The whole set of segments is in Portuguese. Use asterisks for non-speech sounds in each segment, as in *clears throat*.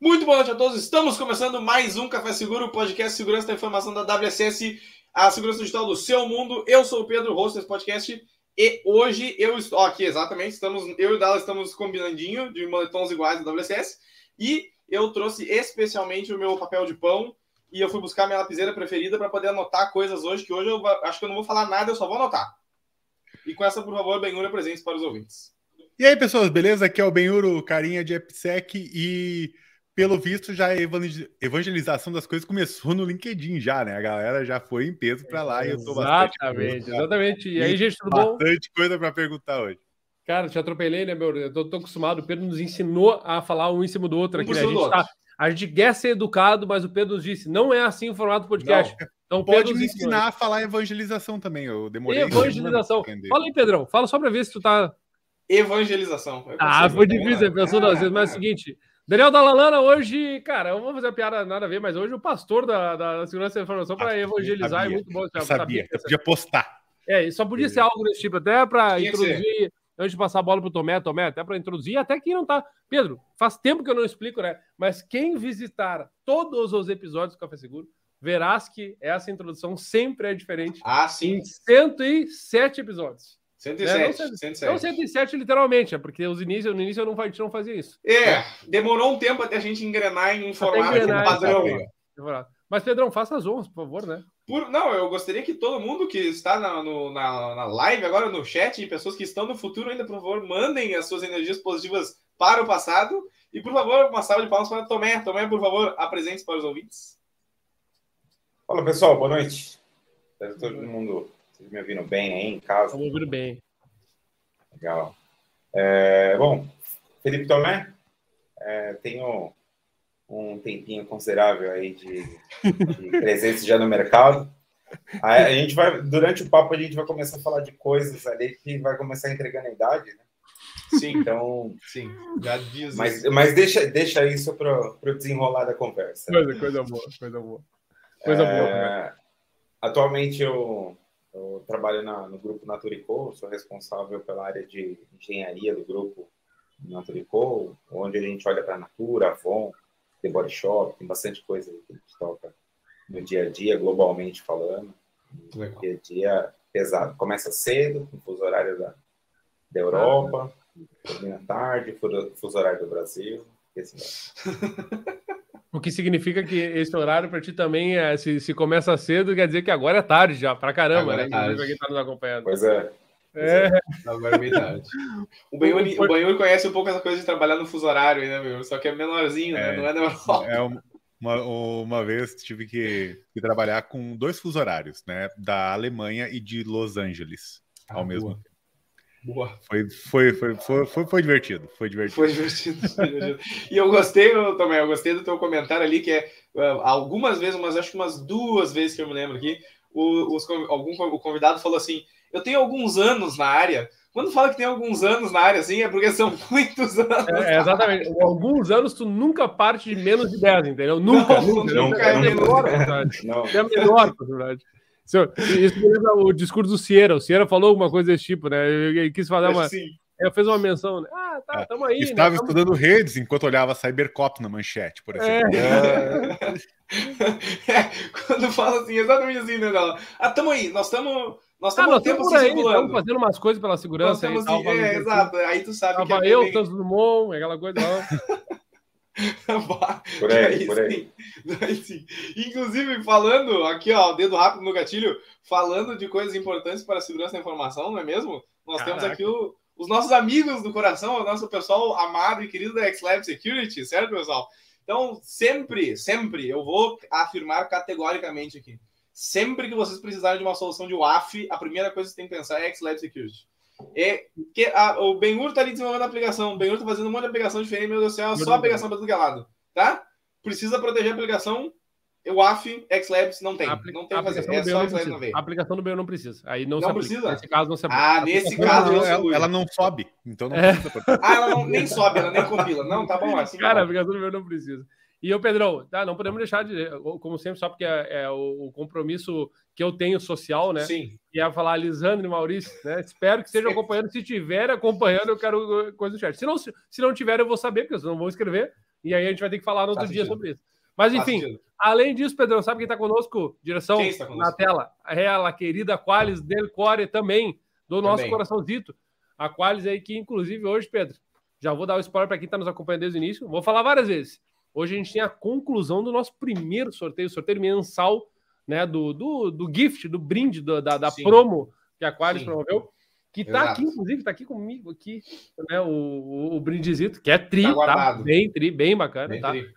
Muito boa noite a todos. Estamos começando mais um Café Seguro, podcast Segurança da Informação da WSS, a segurança digital do seu mundo. Eu sou o Pedro, host desse podcast, e hoje eu estou aqui, exatamente, estamos, eu e o Dala estamos combinandinho de moletons iguais da WSS, e eu trouxe especialmente o meu papel de pão, e eu fui buscar minha lapiseira preferida para poder anotar coisas hoje, que hoje eu acho que eu não vou falar nada, eu só vou anotar. E com essa, por favor, Benhura, presente para os ouvintes. E aí, pessoas, beleza? Aqui é o Benhuro, carinha de EPSEC, e pelo visto, já a evangelização das coisas começou no LinkedIn já, né? A galera já foi em peso para lá e eu tô bastante. Exatamente, exatamente. E aí, gente, tudo bom? Bastante coisa para perguntar hoje. Cara, te atropelei, né, meu? Eu tô, tô, acostumado. O Pedro nos ensinou a falar um em cima do outro aqui, né? A gente, tá, a gente quer ser educado, mas o Pedro nos disse: não é assim o formato do podcast. Não. Então, Pode me ensinar a falar evangelização também. Eu demorei. Evangelização. Fala aí, Pedrão. Fala só para ver se tu tá. Evangelização. Ah, foi difícil, a pessoa das vezes, mas é o seguinte. Daniel Dalalana, hoje, cara, eu vou fazer a piada nada a ver, mas hoje o pastor da, da Segurança da Informação para evangelizar é muito bom. Eu sabia, sabia eu podia postar. É, só podia ser algo desse tipo, até para introduzir, antes de passar a bola para o Tomé, Tomé, até para introduzir, até quem não tá. Pedro, faz tempo que eu não explico, né? Mas quem visitar todos os episódios do Café Seguro, verás que essa introdução sempre é diferente. Ah, sim. Em 107 episódios. 107, né? não, 107. Não 107 literalmente, é porque os no início eu não, a gente não fazia isso. É, demorou um tempo até a gente engrenar em um formato engrenar, padrão. Mas, Pedrão, faça as honras, por favor, né? Por, não, eu gostaria que todo mundo que está na, no, na, na live agora, no chat, e pessoas que estão no futuro ainda, por favor, mandem as suas energias positivas para o passado. E, por favor, uma salva de palmas para Tomé. Tomé, por favor, apresente para os ouvintes. Fala, pessoal, boa noite. Espero todo mundo vocês me ouvindo bem aí em casa? Estão ouvindo bem. Legal. É, bom, Felipe Tomé, é, tenho um tempinho considerável aí de, de *laughs* presença já no mercado. A, a, gente vai, durante o papo, a gente vai começar a falar de coisas ali que vai começar entregando a idade, né? Sim, então. Sim, já diz. Mas, mas deixa, deixa isso para o desenrolar da conversa. Coisa, coisa boa, coisa boa. Coisa é, boa. Atualmente eu eu trabalho na, no grupo Naturico, sou responsável pela área de engenharia do grupo Naturico, onde a gente olha para a Natura, Avon, The Body Shop, tem bastante coisa que a gente toca no dia a dia, globalmente falando. No dia a dia pesado. Começa cedo, com fuso horário da, da Europa, termina tarde, fuso horário do Brasil. Assim, *laughs* O que significa que esse horário para ti também, é, se, se começa cedo, quer dizer que agora é tarde já, para caramba, agora né? É tarde. quem tá nos acompanhando. Pois é. É. Agora é bem tarde. *laughs* O Banhur, conhece um pouco essa coisa de trabalhar no fuso horário, né, meu? Só que é menorzinho, né? é, né? Não é na Europa. É uma, uma vez tive que, que, trabalhar com dois fuso horários, né? Da Alemanha e de Los Angeles ah, ao mesmo tempo. Boa. Foi, foi, foi, foi, foi, foi, divertido. Foi divertido. Foi divertido. E eu gostei eu, também, eu gostei do teu comentário ali, que é uh, algumas vezes, mas acho que umas duas vezes que eu me lembro aqui, o, os, algum, o convidado falou assim: Eu tenho alguns anos na área. Quando fala que tem alguns anos na área, assim, é porque são *laughs* muitos anos. É, exatamente. Alguns anos tu nunca parte de menos de 10, entendeu? Nunca, não, nunca. Nunca, nunca é a menor, Não. É a menor, verdade. Isso lembra o discurso do Sierra. O Sierra falou alguma coisa desse tipo, né? Ele quis falar uma. Sim. Ele fez uma menção, né? Ah, tá, é, tamo aí. Né? Estava né? estudando tamo... redes enquanto olhava Cybercop na manchete, por exemplo. É. *laughs* é. quando fala assim, exatamente assim, né? Ah, tamo aí, nós estamos. Nós estamos ah, tempo aí, Estamos fazendo umas coisas pela segurança. Aí, tal, é, exato. Aí tu sabe Tava que. É eu, bem... Santos Dumont, aquela coisa. *laughs* *laughs* Por aí, por aí. Sim. Inclusive, falando aqui, ó, dedo rápido no gatilho, falando de coisas importantes para a segurança da informação, não é mesmo? Nós Caraca. temos aqui o, os nossos amigos do coração, o nosso pessoal amado e querido da XLab Security, certo, pessoal? Então, sempre, sempre, eu vou afirmar categoricamente aqui. Sempre que vocês precisarem de uma solução de WAF, a primeira coisa que você tem que pensar é XLab Security. É que a, o Benhur tá ali desenvolvendo a aplicação. O Benhur tá fazendo um monte de aplicação diferente, meu Deus do céu, só aplicação para tudo que é lado. Tá? Precisa proteger a aplicação. O AF, Xlabs não tem. Apli não tem que fazer. É só Xlabs não A aplicação do BEU não precisa. Aí não, não precisa. Nesse caso não se aplica. Ah, nesse caso não, ela, ela, não sobe. Então não é. precisa. *laughs* Ah, ela não, nem sobe, ela nem compila. Não, tá bom *laughs* assim. Cara, a aplicação do BEU não precisa. E o Pedrão, tá, não podemos deixar de, como sempre, só porque é, é o, o, compromisso que eu tenho social, né? Sim. E é falar Lisandro e Maurício, né? Espero que estejam acompanhando. Se estiver acompanhando, eu quero coisa do chat. Se não, se, se não tiver, eu vou saber, porque vocês não vão escrever. E aí a gente vai ter que falar no outro dia sobre isso. Mas enfim, além disso, Pedrão, sabe quem está conosco? Direção tá conosco? na tela. Ela, a querida Qualis Del Core também, do nosso também. coraçãozito. A Qualis aí que, inclusive, hoje, Pedro, já vou dar o spoiler para quem está nos acompanhando desde o início. Vou falar várias vezes. Hoje a gente tem a conclusão do nosso primeiro sorteio, sorteio mensal, né? Do, do, do gift, do brinde, do, da, da promo que a Qualis promoveu. Que tá Exato. aqui, inclusive, tá aqui comigo aqui, né? O, o, o brindezito, que é tri, tá? tá? Bem tri, bem bacana, bem tá? Tri.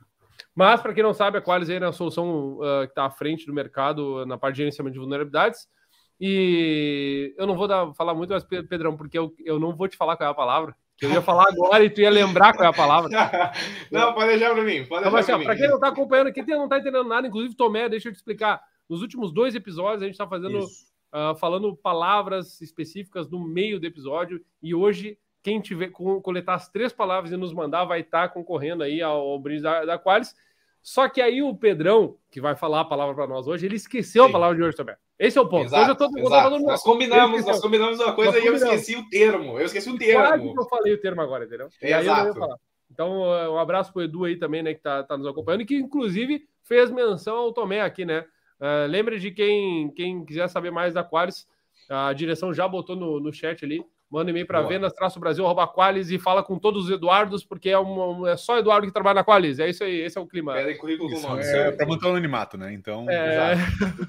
Mas, para quem não sabe, a Qualis é a solução uh, que está à frente do mercado na parte de gerenciamento de vulnerabilidades. E eu não vou dar, falar muito, mas, Pedrão, porque eu, eu não vou te falar qual é a palavra. Eu ia falar agora e tu ia lembrar qual é a palavra. *laughs* não, pode deixar para mim. Pode então, assim, para quem não está acompanhando aqui, quem não está entendendo nada, inclusive Tomé, deixa eu te explicar. Nos últimos dois episódios, a gente está fazendo uh, falando palavras específicas no meio do episódio. E hoje, quem tiver coletar as três palavras e nos mandar vai estar tá concorrendo aí ao, ao brinde da, da Qualis. Só que aí o Pedrão, que vai falar a palavra para nós hoje, ele esqueceu Sim. a palavra de hoje também. Esse é o ponto. Exato, hoje eu tô, exato. Nós combinamos, nós combinamos uma coisa e eu esqueci o termo. Eu esqueci o termo. Quase que eu falei o termo agora, entendeu? Exato. Então, um abraço pro Edu aí também, né, que tá, tá nos acompanhando e que, inclusive, fez menção ao Tomé aqui, né? Uh, lembra de quem, quem quiser saber mais da Aquarius, a direção já botou no, no chat ali. Manda e-mail para vendas-brasil, arroba Qualis e fala com todos os Eduardos, porque é, uma, é só Eduardo que trabalha na Qualis. É isso aí, esse é o clima. Pedem currículo com nome. É, para manter o anonimato, né? Então. É...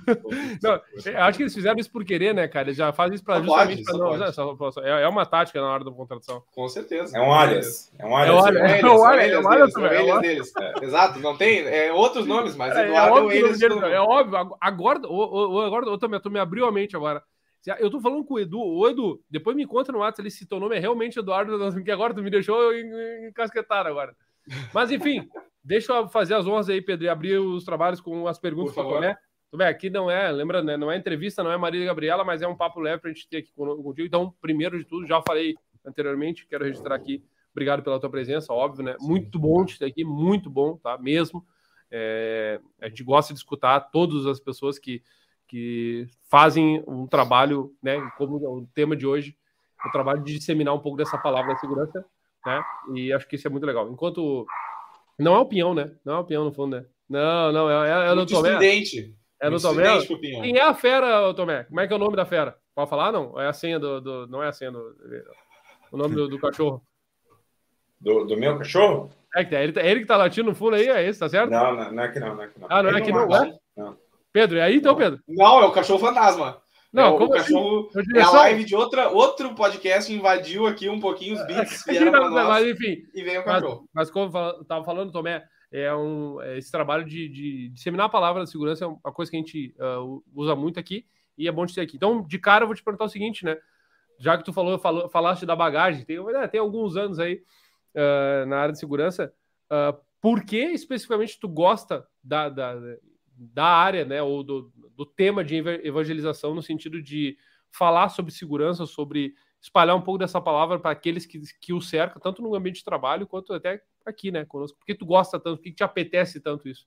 *laughs* não, acho que eles fizeram isso por querer, né, cara? Eles já fazem isso para justamente para não. É, é uma tática na hora da contratação. Com certeza. É um alias. É um alias. É um alias. É um alias. É um alias Exato, não tem. É outros nomes, mas Eduardo é, óbvio, eles. É óbvio. Agora, agora, agora, tu me abriu a mente agora. Eu tô falando com o Edu. O Edu, depois me conta no WhatsApp ali se teu nome é realmente Eduardo, *laughs* que agora tu me deixou encasquetar agora. Mas enfim, *laughs* deixa eu fazer as honras aí, Pedro, e abrir os trabalhos com as perguntas para Tomé. Tomé, aqui não é, lembra, né, não é entrevista, não é Maria Gabriela, mas é um papo leve para a gente ter aqui contigo. Então, primeiro de tudo, já falei anteriormente, quero registrar aqui. Obrigado pela tua presença, óbvio, né? Sim. Muito bom te ter aqui, muito bom, tá? Mesmo. É, a gente gosta de escutar todas as pessoas que que fazem um trabalho, né, como o tema de hoje, o trabalho de disseminar um pouco dessa palavra da segurança, né? E acho que isso é muito legal. Enquanto não é opinião, né? Não é opinião no fundo, né? Não, não, é, é, é no Tomé. Estudante. É no Tomé. Quem é a fera, Tomé? Como é que é o nome da fera? Pode falar, não? É a senha do, do não é a senha do, o nome do, do cachorro. Do, do meu cachorro? É, é ele, é ele que tá latindo no fundo aí, é esse, tá certo? Não, não, não é que não, não é que não. Ah, não é que não, é? Pedro, é aí então, Pedro? Não, é o cachorro fantasma. Não, é, o, assim? cachorro. Assim? É a live de outra, outro podcast invadiu aqui um pouquinho os bits. *laughs* não, mas, enfim. E veio o cachorro. Mas, mas como eu estava falando, Tomé, é um, é esse trabalho de, de, disseminar a palavra da segurança é uma coisa que a gente uh, usa muito aqui e é bom de ter aqui. Então, de cara, eu vou te perguntar o seguinte, né? Já que tu falou, falou falaste da bagagem, tem, é, tem alguns anos aí uh, na área de segurança, uh, por que especificamente tu gosta da, da da área, né, ou do, do tema de evangelização, no sentido de falar sobre segurança, sobre espalhar um pouco dessa palavra para aqueles que, que o cercam, tanto no ambiente de trabalho quanto até aqui, né, conosco. Por que tu gosta tanto? Por que te apetece tanto isso?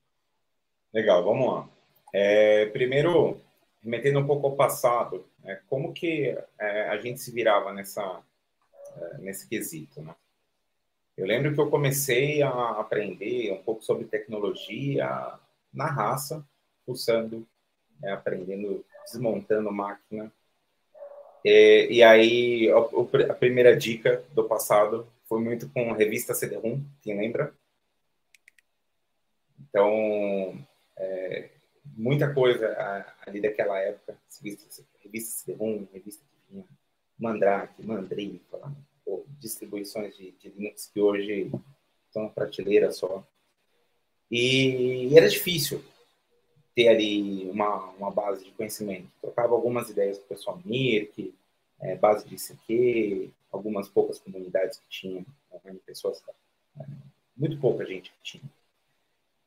Legal, vamos lá. É, primeiro, remetendo um pouco ao passado, né, como que é, a gente se virava nessa, é, nesse quesito, né? Eu lembro que eu comecei a aprender um pouco sobre tecnologia na raça, pulsando, né, aprendendo, desmontando máquina. É, e aí, a, a, primeira dica do passado foi muito com a revista CD-ROM, quem lembra? Então, é, muita coisa ali daquela época, revista, revista CD-ROM, revista que vinha Mandrake, Mandriva, distribuições de, de Linux que hoje estão na prateleira só. E era difícil ter ali uma, uma base de conhecimento. Trocava algumas ideias com o pessoal Mirk, é, base de ICQ, algumas poucas comunidades que tinham, né, pessoas, é, muito pouca gente que tinha.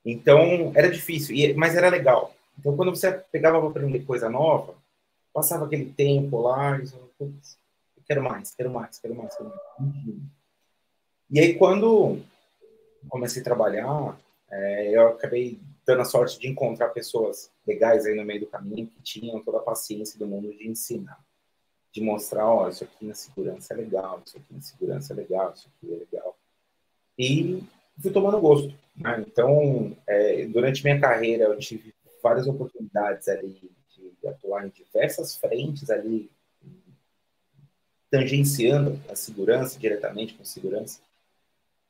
Então, era difícil, mas era legal. Então, quando você pegava para aprender coisa nova, passava aquele tempo lá, e eu, quero mais, quero mais, quero mais, quero mais. E aí, quando comecei a trabalhar, é, eu acabei dando a sorte de encontrar pessoas legais aí no meio do caminho que tinham toda a paciência do mundo de ensinar, de mostrar, ó, isso aqui na segurança é legal, isso aqui na segurança é legal, isso aqui é legal. E fui tomando gosto. Né? Então, é, durante minha carreira, eu tive várias oportunidades ali de atuar em diversas frentes ali, tangenciando a segurança, diretamente com segurança,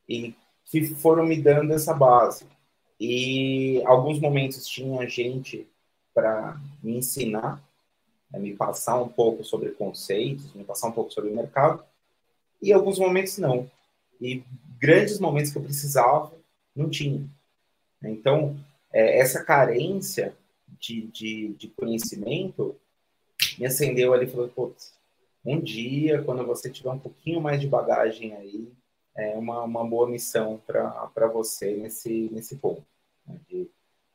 e que foram me dando essa base. E alguns momentos tinha gente para me ensinar, né, me passar um pouco sobre conceitos, me passar um pouco sobre o mercado, e alguns momentos não. E grandes momentos que eu precisava, não tinha. Então, é, essa carência de, de, de, conhecimento me acendeu ali e falou, putz, um dia, quando você tiver um pouquinho mais de bagagem aí, é uma, uma boa missão para você nesse, nesse ponto, né? de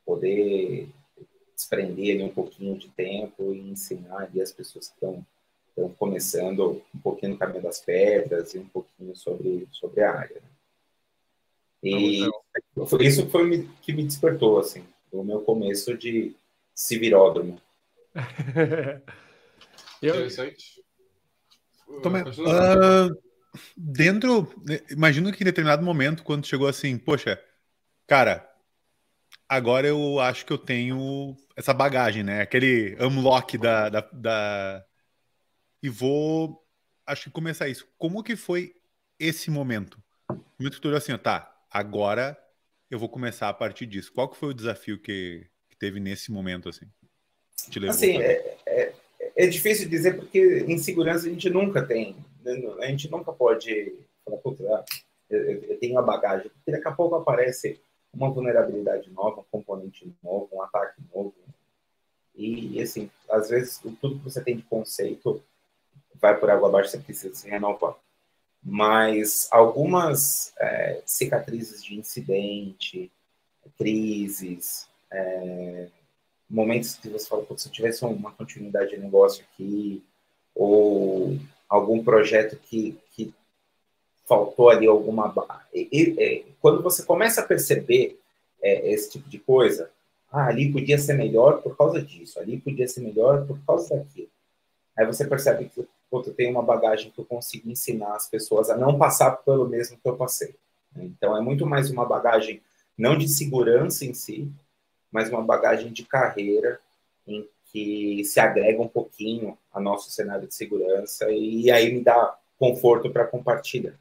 poder desprender ali um pouquinho de tempo e ensinar ali as pessoas que estão estão começando um pouquinho no caminho das pedras e um pouquinho sobre, sobre a área. Né? E então, isso foi que me despertou, assim, o meu começo de civiródromo. *laughs* Interessante. Uh, dentro, imagino que em determinado momento, quando chegou assim, poxa, cara, agora eu acho que eu tenho essa bagagem, né? Aquele unlock da, da, da... E vou, acho que começar isso. Como que foi esse momento? O momento que tu olhou assim, ó, tá, agora eu vou começar a partir disso. Qual que foi o desafio que, que teve nesse momento, assim? assim, é, é, é, difícil dizer porque em segurança a gente nunca tem, né, a gente nunca pode falar, puta, eu, eu tenho a bagagem, porque daqui a pouco aparece uma vulnerabilidade nova, um componente novo, um ataque novo. E, assim, às vezes, tudo que você tem de conceito vai por água abaixo, você precisa se renovar mas algumas é, cicatrizes de incidente, crises, é, momentos que você fala, se eu tivesse uma continuidade de negócio aqui, ou algum projeto que, que faltou ali alguma. E, e, quando você começa a perceber é, esse tipo de coisa, ah, ali podia ser melhor por causa disso, ali podia ser melhor por causa daquilo. Aí você percebe que eu tenho uma bagagem que eu consigo ensinar as pessoas a não passar pelo mesmo que eu passei. Então, é muito mais uma bagagem, não de segurança em si, mas uma bagagem de carreira em que se agrega um pouquinho a nosso cenário de segurança e aí me dá conforto para compartilhar.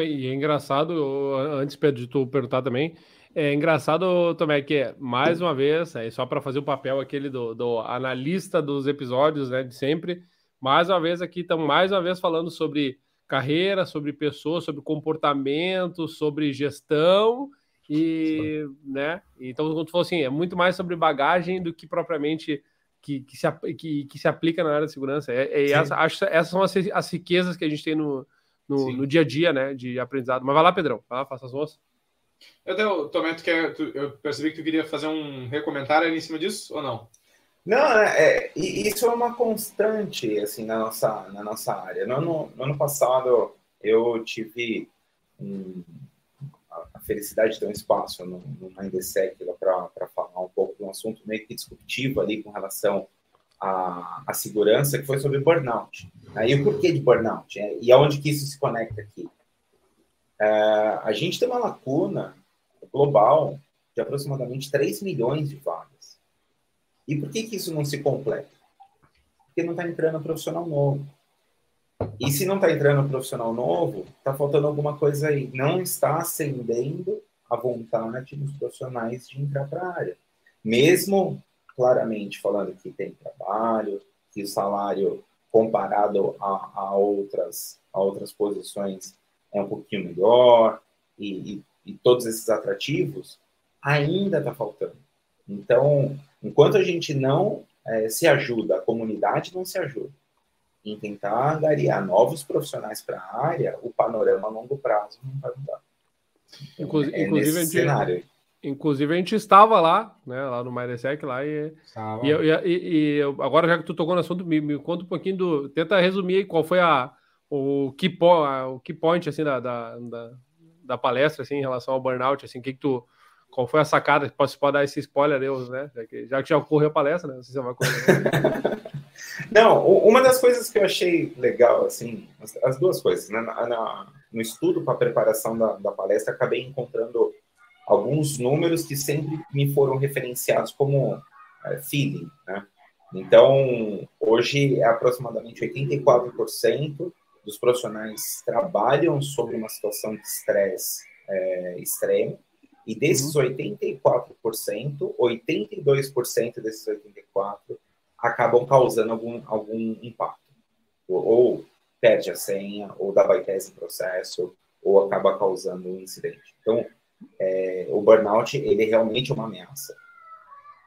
E é engraçado, antes de tu perguntar também, é engraçado também que, mais uma vez, é só para fazer o papel aquele do, do analista dos episódios, né, de sempre, mais uma vez aqui estamos mais uma vez falando sobre carreira, sobre pessoas, sobre comportamento, sobre gestão e, né? Então, quando tu falou assim, é muito mais sobre bagagem do que propriamente que, que, se, que, que se aplica na área de segurança. É, é essa, acho, essas são as, as riquezas que a gente tem no, no, no, dia a dia, né? De aprendizado. Mas vai lá, Pedrão, vai lá, faça as moças. Eu, Tomé, tu quer, tu, eu percebi que tu queria fazer um recomentário em cima disso ou não? Não, é, é, isso é uma constante assim na nossa, na nossa área. No ano, no ano passado eu tive um, a felicidade de ter um espaço no, no Mindsec para falar um pouco de um assunto meio que disruptivo ali com relação à, à segurança, que foi sobre burnout. E o porquê de burnout? Né? E aonde que isso se conecta aqui? É, a gente tem uma lacuna global de aproximadamente 3 milhões de vagas e por que, que isso não se completa? Porque não está entrando um profissional novo. E se não está entrando um profissional novo, está faltando alguma coisa aí. Não está acendendo a vontade dos profissionais de entrar para a área. Mesmo claramente falando que tem trabalho, que o salário comparado a, a outras, a outras posições é um pouquinho melhor, e, e, e todos esses atrativos, ainda está faltando. Então, enquanto a gente não é, se ajuda, a comunidade não se ajuda em tentar angariar novos profissionais para a área, o panorama a longo prazo não vai mudar. Então, inclusive, é inclusive, a gente, cenário. Inclusive a gente estava lá, né, lá no Maresec, lá e, e, e, e, agora já que tu tocou no assunto, me, me, conta um pouquinho do, tenta resumir aí qual foi a o key, point, o key point assim da, da, da, da palestra assim em relação ao burnout, assim, que que tu qual foi a sacada? Pode, pode dar esse spoiler, Deus, né? Já que, já que já ocorreu a palestra, né? Não sei se é uma coisa. *laughs* Não, uma das coisas que eu achei legal, assim, as, as duas coisas, né? Na, na, no estudo para a preparação da, da palestra, acabei encontrando alguns números que sempre me foram referenciados como é, feeling, né? Então, hoje é aproximadamente 84% dos profissionais trabalham sobre uma situação de estresse é, extremo, e desses uhum. 84%, 82% desses 84% acabam causando algum, algum impacto. Ou, ou perde a senha, ou dá bypass em processo, ou acaba causando um incidente. Então, é, o burnout, ele realmente é uma ameaça.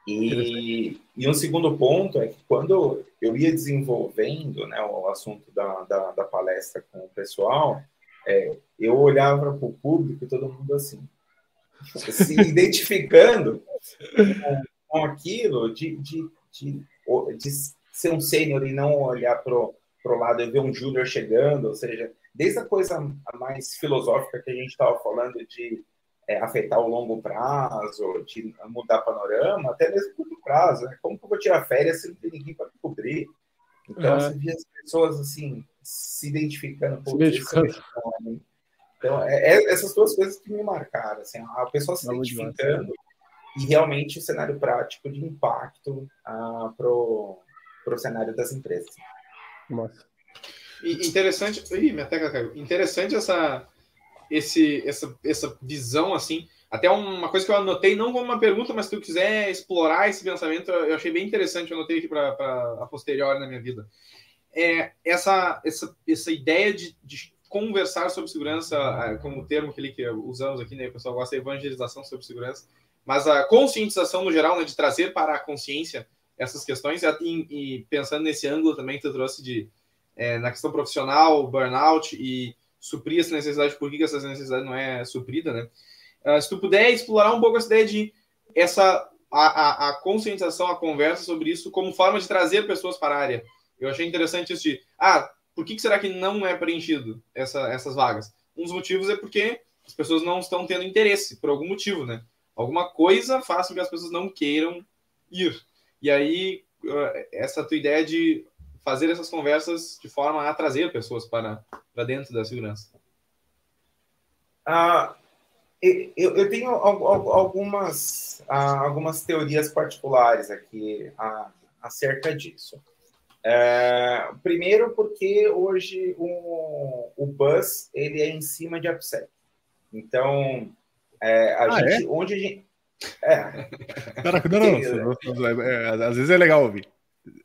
E, e um segundo ponto é que quando eu ia desenvolvendo né, o assunto da, da, da palestra com o pessoal, é, eu olhava para o público e todo mundo assim, se *laughs* identificando com, com aquilo de, de, de, de, ser um sênior e não olhar para o lado e ver um júnior chegando, ou seja, desde a coisa mais filosófica que a gente estava falando de é, afetar o longo prazo, de mudar panorama, até mesmo curto prazo. Né? Como que eu vou tirar férias se não tem ninguém para cobrir? Então, você via as pessoas assim, se identificando com se identificando. Né? Então, é, é, essas duas coisas que me marcaram. Assim, a pessoa se identificando e realmente o cenário prático de impacto ah, para o cenário das empresas. Nossa. E interessante. Ih, minha tecla caiu. Interessante essa esse, essa, essa visão, assim. Até uma coisa que eu anotei, não como uma pergunta, mas se tu quiser explorar esse pensamento, eu achei bem interessante, eu anotei aqui para a posteriori na minha vida. É essa, essa, essa ideia de, de conversar sobre segurança, como o termo que, que usamos aqui, né? O pessoal gosta de evangelização sobre segurança, mas a conscientização no geral, né? De trazer para a consciência essas questões e, e pensando nesse ângulo também que tu trouxe de é, na questão profissional, burnout e suprir essa necessidade, por que essa necessidade não é suprida, né? Uh, se tu puder explorar um pouco essa ideia de essa a, a, a, conscientização, a conversa sobre isso como forma de trazer pessoas para a área. Eu achei interessante isso de, ah, por que, que será que não é preenchido essa, essas vagas? Um dos motivos é porque as pessoas não estão tendo interesse, por algum motivo, né? Alguma coisa faz com que as pessoas não queiram ir. E aí, ah, essa tua ideia de fazer essas conversas de forma a trazer pessoas para, para dentro da segurança? Ah, eu, eu tenho algumas, ah, algumas teorias particulares aqui acerca disso. É, primeiro porque hoje o, o bus ele é em cima de AppSec. Então, é, a ah, gente, é? onde a gente... É. *laughs* Caraca, não, não, não, é, às vezes é legal ouvir.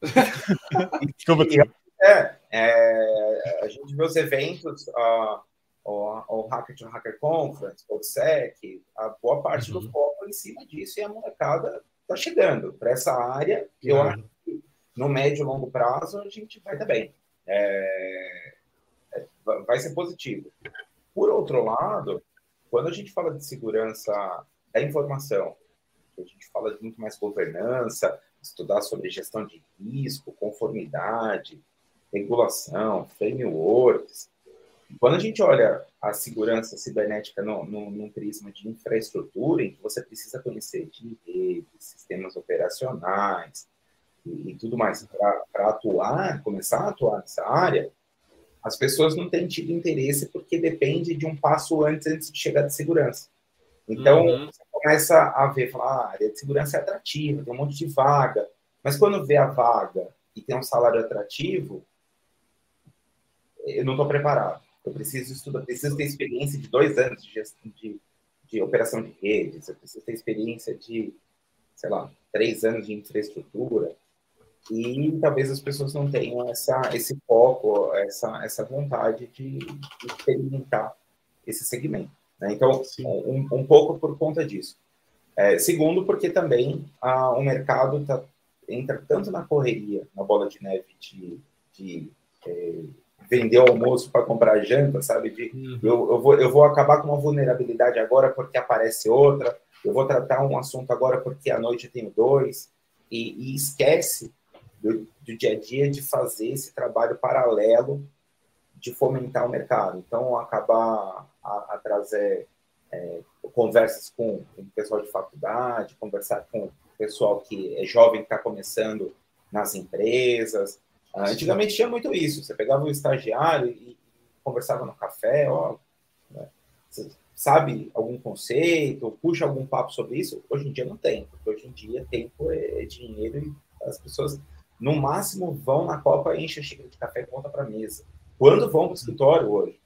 *laughs* é, é, a gente vê os eventos, uh, o, o Hacker to Hacker Conference, o SEC, a boa parte uhum. do foco em cima disso e a molecada está chegando para essa área. Eu uhum. acho que no médio e longo prazo a gente vai estar bem. É, é, vai ser positivo. Por outro lado, quando a gente fala de segurança da informação, a gente fala de muito mais governança, estudar sobre gestão de risco, conformidade, regulação, frameworks. Quando a gente olha a segurança cibernética no, no, num prisma de infraestrutura, em que você precisa conhecer de redes, sistemas operacionais e, e tudo mais para atuar, começar a atuar nessa área, as pessoas não têm tido interesse porque depende de um passo antes, antes de chegar de segurança. Então, uhum. Começa a ver, falar, ah, a área de segurança é atrativa, tem um monte de vaga. Mas quando vê a vaga e tem um salário atrativo, eu não estou preparado. Eu preciso estudar, preciso ter experiência de dois anos de, de, de operação de redes, eu preciso ter experiência de, sei lá, três anos de infraestrutura. E talvez as pessoas não tenham essa, esse foco, essa, essa vontade de, de experimentar esse segmento. Né? Então, um, um, pouco por conta disso. É, segundo, porque também ah, o mercado tá, entra tanto na correria, na bola de neve de, de é, vender almoço para comprar janta, sabe? De, uhum. eu, eu, vou, eu vou acabar com uma vulnerabilidade agora porque aparece outra, eu vou tratar um assunto agora porque à noite eu tenho dois, e, e esquece do, do, dia a dia de fazer esse trabalho paralelo de fomentar o mercado. Então, acabar a, a trazer é, conversas com, com, o pessoal de faculdade, conversar com o pessoal que é jovem, que está começando nas empresas. Ah, antigamente tinha muito isso. Você pegava um estagiário e conversava no café, ó, né? sabe algum conceito, puxa algum papo sobre isso, hoje em dia não tem, porque hoje em dia tempo é dinheiro e as pessoas no máximo vão na Copa, enchem a xícara de café e conta para mesa. Quando vão para o escritório hoje.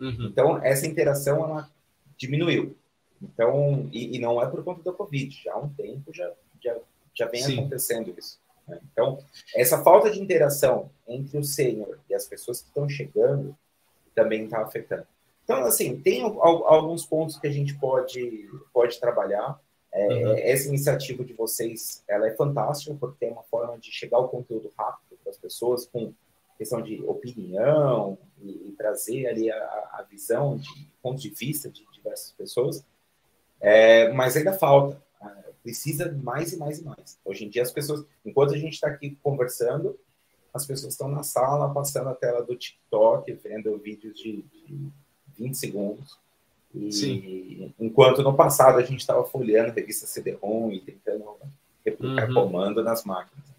Uhum. Então, essa interação ela diminuiu. Então, e, e, não é por conta da Covid, já há um tempo já, já, já vem Sim. acontecendo isso. Né? Então, essa falta de interação entre o sênior e as pessoas que estão chegando também está afetando. Então, assim, tem alguns pontos que a gente pode, pode trabalhar. É, uhum. Essa iniciativa de vocês, ela é fantástica, porque é uma forma de chegar o conteúdo rápido para as pessoas, com questão de opinião e, e trazer ali a, a, visão de pontos de vista de diversas pessoas. É, mas ainda falta, precisa mais e mais e mais. Hoje em dia, as pessoas, enquanto a gente está aqui conversando, as pessoas estão na sala, passando a tela do TikTok, vendo vídeos de, de 20 segundos. E Sim. enquanto no passado a gente estava folheando a revista CD-ROM e tentando replicar uhum. comando nas máquinas.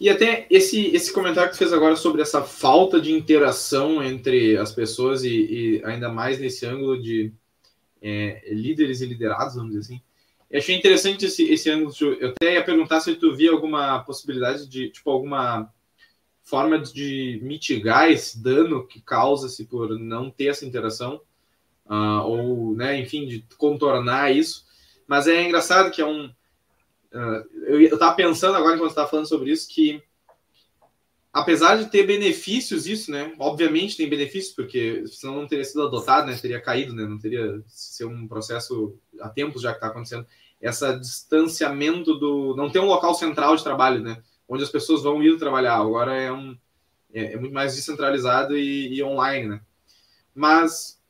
E até esse, esse comentário que você fez agora sobre essa falta de interação entre as pessoas e, e ainda mais nesse ângulo de é, líderes e liderados, vamos dizer assim. Eu achei interessante esse, esse ângulo. Eu até ia perguntar se tu via alguma possibilidade de, tipo, alguma forma de mitigar esse dano que causa-se por não ter essa interação, uh, ou, né, enfim, de contornar isso. Mas é engraçado que é um. Eu, estava pensando agora, enquanto estava falando sobre isso, que apesar de ter benefícios isso, né? Obviamente tem benefícios, porque senão não teria sido adotado, né? Teria caído, né? Não teria ser um processo há tempos já que está acontecendo. Essa distanciamento do... Não ter um local central de trabalho, né? onde as pessoas vão ir trabalhar. Agora é, um, é, é muito mais descentralizado e, e, online, né? Mas,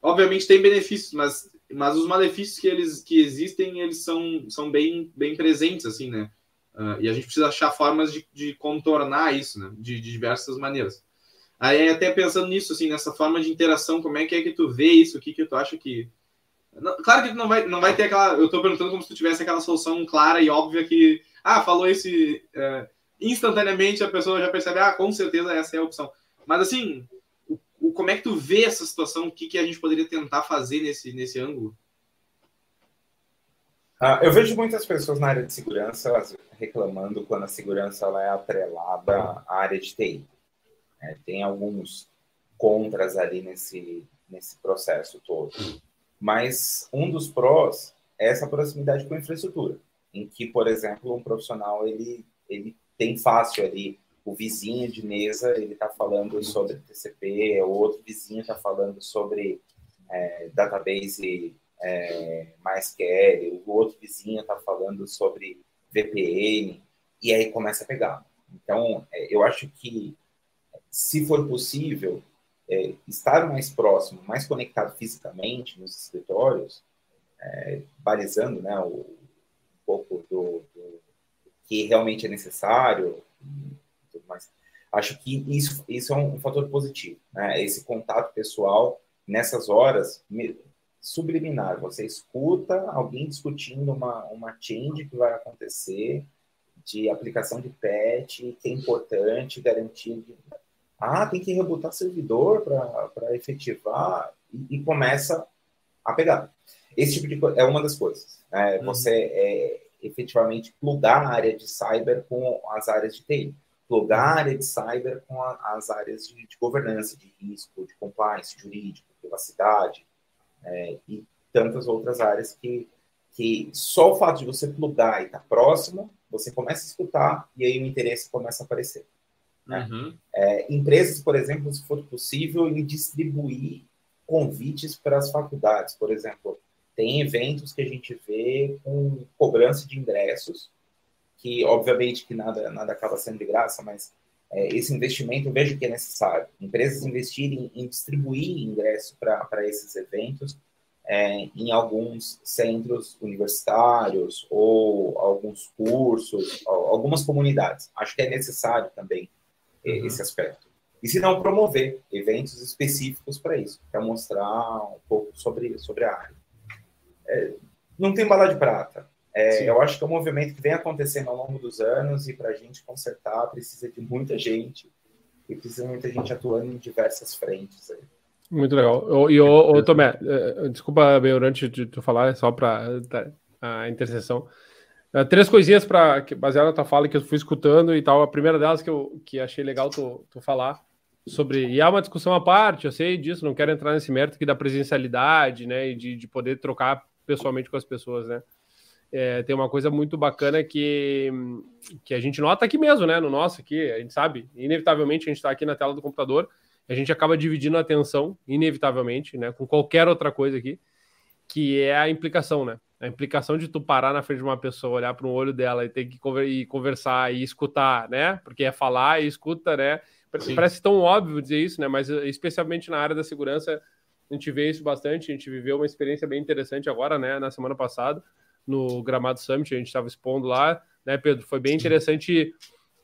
obviamente, tem benefícios, mas, mas os malefícios que, eles, que existem, eles são, são bem, bem presentes, assim, né? Uh, e a gente precisa achar formas de, de contornar isso, né? De, de, diversas maneiras. Aí, até pensando nisso, assim, nessa forma de interação, como é que é que tu vê isso? O que que tu acha que... Não, claro que não vai, não vai ter aquela... Eu estou perguntando como se tu tivesse aquela solução clara e óbvia que ah, falou esse. É, instantaneamente a pessoa já percebe, ah, com certeza essa é a opção. Mas assim, como é que tu vê essa situação? O que, que a gente poderia tentar fazer nesse, nesse ângulo? Ah, eu vejo muitas pessoas na área de segurança reclamando quando a segurança ela é atrelada à área de TI. É, tem alguns contras ali nesse, nesse processo todo. Mas um dos prós é essa proximidade com a infraestrutura em que, por exemplo, um profissional ele, ele tem fácil ali o vizinho de mesa ele está falando sobre TCP, o outro vizinho está falando sobre é, database é, MySQL, o outro vizinho está falando sobre VPN, e aí começa a pegar. Então, é, eu acho que, se for possível, é, estar mais próximo, mais conectado fisicamente nos escritórios, é, balizando né, o, pouco do, do que realmente é necessário tudo mais. Acho que isso, isso é um fator positivo, né? Esse contato pessoal nessas horas subliminar. Você escuta alguém discutindo uma, uma change que vai acontecer de aplicação de patch, que é importante garantir. Ah, tem que rebutar servidor para efetivar e, e, começa a pegar. Esse tipo de coisa é uma das coisas. É, uhum. Você é, efetivamente plugar a área de cyber com as áreas de TI, plugar a área de cyber com a, as áreas de, de, governança, de risco, de compliance, jurídico, privacidade é, e tantas outras áreas que, que só o fato de você plugar e estar tá próximo, você começa a escutar e aí o interesse começa a aparecer. Né? Uhum. É, empresas, por exemplo, se for possível, em distribuir convites para as faculdades, por exemplo, tem eventos que a gente vê com cobrança de ingressos, que obviamente que nada, nada acaba sendo de graça, mas é, esse investimento eu vejo que é necessário. Empresas investirem em distribuir ingresso para esses eventos é, em alguns centros universitários ou alguns cursos, algumas comunidades. Acho que é necessário também uhum. esse aspecto. E se não, promover eventos específicos para isso, para mostrar um pouco sobre, sobre a área é, não tem bala de prata. É, eu acho que é um movimento que vem acontecendo ao longo dos anos e para a gente consertar precisa de muita gente e precisa de muita gente atuando em diversas frentes. Aí. Muito legal. E o Tomé, eh, desculpa, bem, antes de tu falar, só para tá, a interseção. Uh, três coisinhas para baseado na tua fala que eu fui escutando e tal. A primeira delas que eu que achei legal tu, tu falar sobre. E há uma discussão à parte, eu sei disso, não quero entrar nesse mérito aqui da presencialidade, né? E de, de poder trocar pessoalmente com as pessoas, né? É, tem uma coisa muito bacana que, que a gente nota aqui mesmo, né? No nosso aqui, a gente sabe, inevitavelmente a gente está aqui na tela do computador, a gente acaba dividindo a atenção, inevitavelmente, né? Com qualquer outra coisa aqui, que é a implicação, né? A implicação de tu parar na frente de uma pessoa, olhar para o olho dela e ter que conversar e escutar, né? Porque é falar e escuta, né? Sim. Parece tão óbvio dizer isso, né? Mas especialmente na área da segurança, a gente vê isso bastante. A gente viveu uma experiência bem interessante agora, né? Na semana passada, no Gramado Summit, a gente estava expondo lá, né, Pedro? Foi bem interessante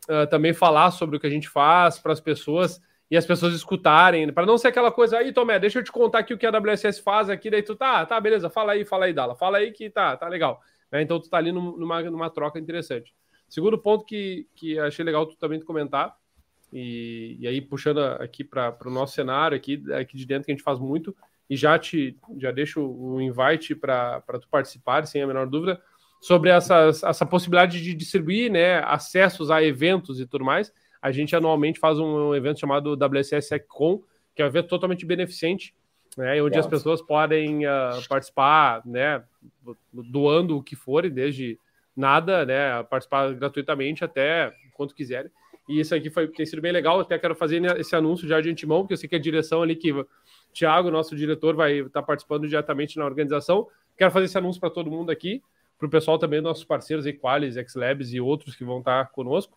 uh, também falar sobre o que a gente faz para as pessoas e as pessoas escutarem, para não ser aquela coisa aí, Tomé, deixa eu te contar aqui o que a WSS faz aqui, daí tu tá, tá, beleza, fala aí, fala aí, Dala, fala aí que tá, tá legal. Né? Então tu tá ali numa, numa troca interessante. Segundo ponto que, que achei legal tu também comentar, e, e aí puxando aqui para o nosso cenário aqui, aqui de dentro que a gente faz muito, e já te já deixo o invite para tu participar, sem a menor dúvida, sobre essa, essa possibilidade de distribuir né, acessos a eventos e tudo mais a gente anualmente faz um, evento chamado WSS SecCon, que é um evento totalmente beneficente, né, onde as pessoas podem uh, participar, né, doando o que for, desde nada, né, participar gratuitamente até quanto quiserem. E isso aqui foi, tem sido bem legal. Até quero fazer esse anúncio já de antemão, porque eu sei que a direção ali, que o Thiago, nosso diretor, vai estar participando diretamente na organização. Quero fazer esse anúncio para todo mundo aqui, para o pessoal também, nossos parceiros, Equalis, XLabs e outros que vão estar conosco.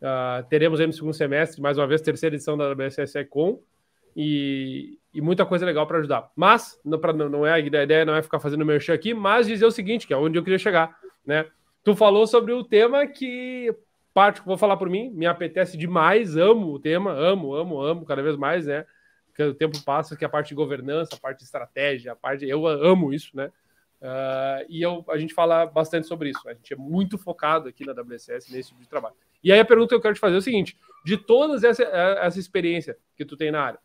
Uh, teremos aí no segundo semestre, mais uma vez, terceira edição da WSSE com e, e muita coisa legal para ajudar. Mas, não, pra, não, é a ideia não é ficar fazendo merchan aqui, mas dizer o seguinte, que é onde eu queria chegar, né? Tu falou sobre o tema que, parte, vou falar por mim, me apetece demais, amo o tema, amo, amo, amo cada vez mais, né? Porque o tempo passa, que a parte de governança, a parte de estratégia, a parte, eu amo isso, né? Uh, e eu, a gente fala bastante sobre isso. A gente é muito focado aqui na WSS nesse tipo de trabalho. E aí a pergunta que eu quero te fazer é o seguinte: de todas essa, essa experiência que tu tem na área,